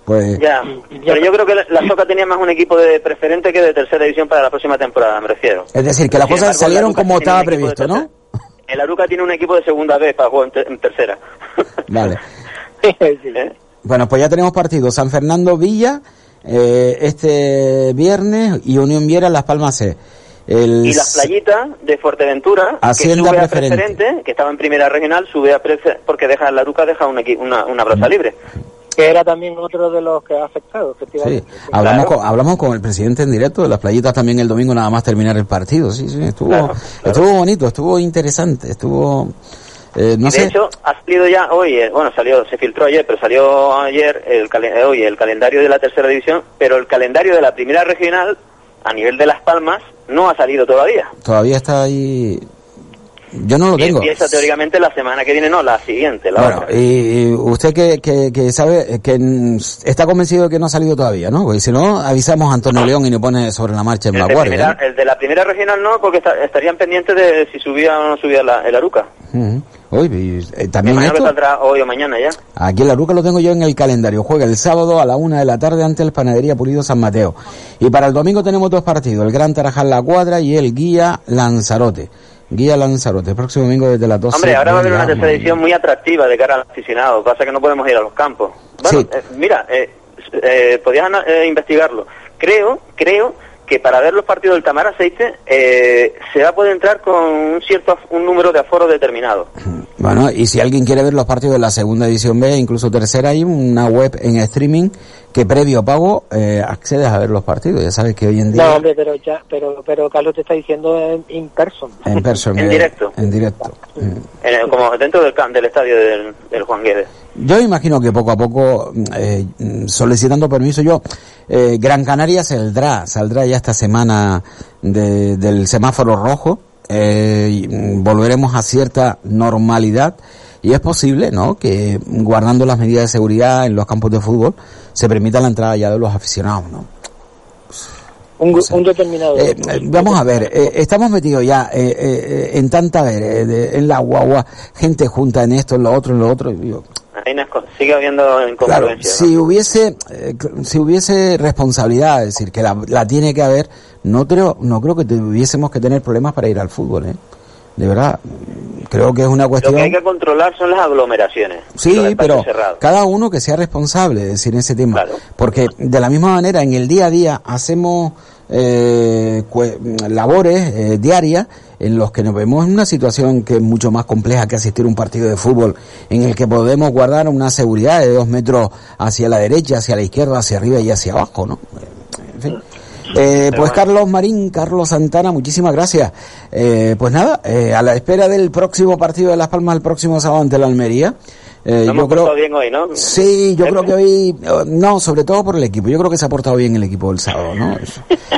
Pues, Ya, pero yo creo que la, Soca tenía más un equipo de preferente que de tercera división para la próxima temporada, me refiero. es decir, que las cosas embargo, salieron como estaba previsto, ¿no? El Aruca tiene un equipo de segunda vez para jugar en, te- en tercera. Vale. ¿Eh? Bueno, pues ya tenemos partido. San Fernando Villa, eh, este viernes, y Unión Viera Las Palmas C. El Y las playitas de Fuerteventura, Hacienda que sube a preferente. preferente, que estaba en primera regional, sube a preferente, porque deja la Aruca deja un equi- una, una plaza libre. Que era también otro de los que ha afectado, Sí, efectivamente. hablamos, Claro. con, hablamos con el presidente en directo de las playitas también el domingo nada más terminar el partido. Sí, sí, estuvo, Claro, claro. estuvo bonito, estuvo interesante, estuvo, eh, no de sé. hecho, ha salido ya hoy, eh, bueno, salió, se filtró ayer, pero salió ayer el eh, hoy el calendario de la tercera división, pero el calendario de la primera regional, a nivel de Las Palmas, no ha salido todavía. Todavía está ahí. Yo no lo Y tengo. empieza teóricamente la semana que viene, no, la siguiente, la Bueno, otra. y, y usted que, que, que sabe, eh, que está convencido de que no ha salido todavía, ¿no? Porque si no, avisamos a Antonio León y nos pone sobre la marcha en el, la de guardia. primera- el de la primera regional no, porque está- estarían pendientes de si subía o no subía la, el Aruca. ¿eh? Uy, y, eh, también esto, saldrá hoy o mañana ya. aquí en la Ruca lo tengo yo en el calendario. Juega el sábado a la una de la tarde ante el Panadería Pulido San Mateo. Y para el domingo tenemos dos partidos, el Gran Tarajal La Cuadra y el Guía Lanzarote. Guía Lanzarote, el próximo domingo desde las 12 Hombre, ahora va a haber una tercera edición muy atractiva de cara al aficionado. Pasa que no podemos ir a los campos. Bueno, Sí. eh, mira, eh, eh, podías eh, investigarlo. Creo, creo que para ver los partidos del Tamar Aceite eh, se va a poder entrar con un cierto un número de aforos determinado. Bueno, y si alguien quiere ver los partidos de la segunda división B, incluso tercera, hay una web en streaming que previo pago eh, accedes a ver los partidos. Ya sabes que hoy en día No, hombre, pero ya, pero, pero Carlos te está diciendo en in person. en persona, En eh, directo. En directo. Mm. En el- como dentro del, del estadio del, del Juan Guedes. Yo imagino que poco a poco, eh, solicitando permiso, yo, eh, Gran Canaria saldrá, saldrá ya esta semana de- del semáforo rojo, eh, mm, volveremos a cierta normalidad y es posible, ¿no?, que guardando las medidas de seguridad en los campos de fútbol se permita la entrada ya de los aficionados, ¿no? Un, un determinado. Eh, eh, vamos a ver, eh, estamos metidos ya eh, eh, en tanta, eh, de- en la guagua, gente junta en esto, en lo otro, en lo otro, co- sigue habiendo Claro, si hubiese eh, si hubiese responsabilidad, es decir, que la, la tiene que haber, no creo no creo que tuviésemos que tener problemas para ir al fútbol, ¿eh? De verdad, creo que es una cuestión... Lo que hay que controlar son las aglomeraciones. Sí, pero cada uno que sea responsable, es decir, en ese tema. Claro. Porque de la misma manera, en el día a día hacemos eh, labores eh, diarias en los que nos vemos en una situación que es mucho más compleja que asistir a un partido de fútbol, en el que podemos guardar una seguridad de dos metros hacia la derecha, hacia la izquierda, hacia arriba y hacia abajo, ¿no? En fin. Eh, pues Carlos Marín, Carlos Santana, muchísimas gracias. Eh, pues nada, eh, a la espera del próximo partido de Las Palmas el próximo sábado ante la Almería. Eh, yo creo bien hoy, ¿no? Sí, yo creo que hoy, no, sobre todo por el equipo. Yo creo que se ha portado bien el equipo el sábado, ¿no?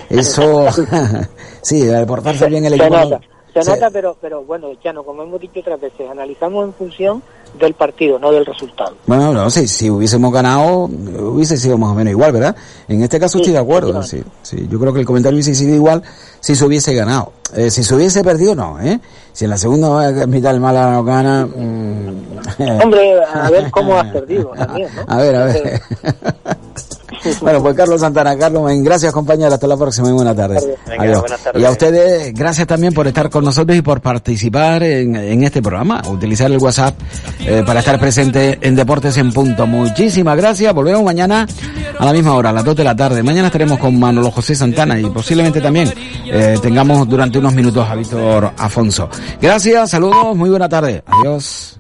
Eso, sí, al portarse bien el equipo. Se nota, pero, pero bueno, ya no, como hemos dicho otras veces, analizamos en función del partido, no del resultado. Bueno, no, sí, si hubiésemos ganado, hubiese sido más o menos igual, ¿verdad? En este caso estoy de acuerdo, sí, sí, yo creo que el comentario hubiese sido igual si se hubiese ganado. Eh, si se hubiese perdido, no, ¿eh? Si en la segunda mitad el Málaga no gana... Mm, Hombre, a ver cómo has perdido también, ¿no? A ver, a ver. bueno, pues Carlos Santana, Carlos, gracias compañero, hasta la próxima y buenas tardes. Y a ustedes, gracias también por estar con nosotros y por participar en, este programa, utilizar el WhatsApp eh, para estar presente en Deportes en Punto. Muchísimas gracias, volvemos mañana a la misma hora, a las 2 de la tarde. Mañana estaremos con Manolo José Santana y posiblemente también eh, tengamos durante unos minutos a Víctor Afonso. Gracias, saludos, muy buena tarde. Adiós.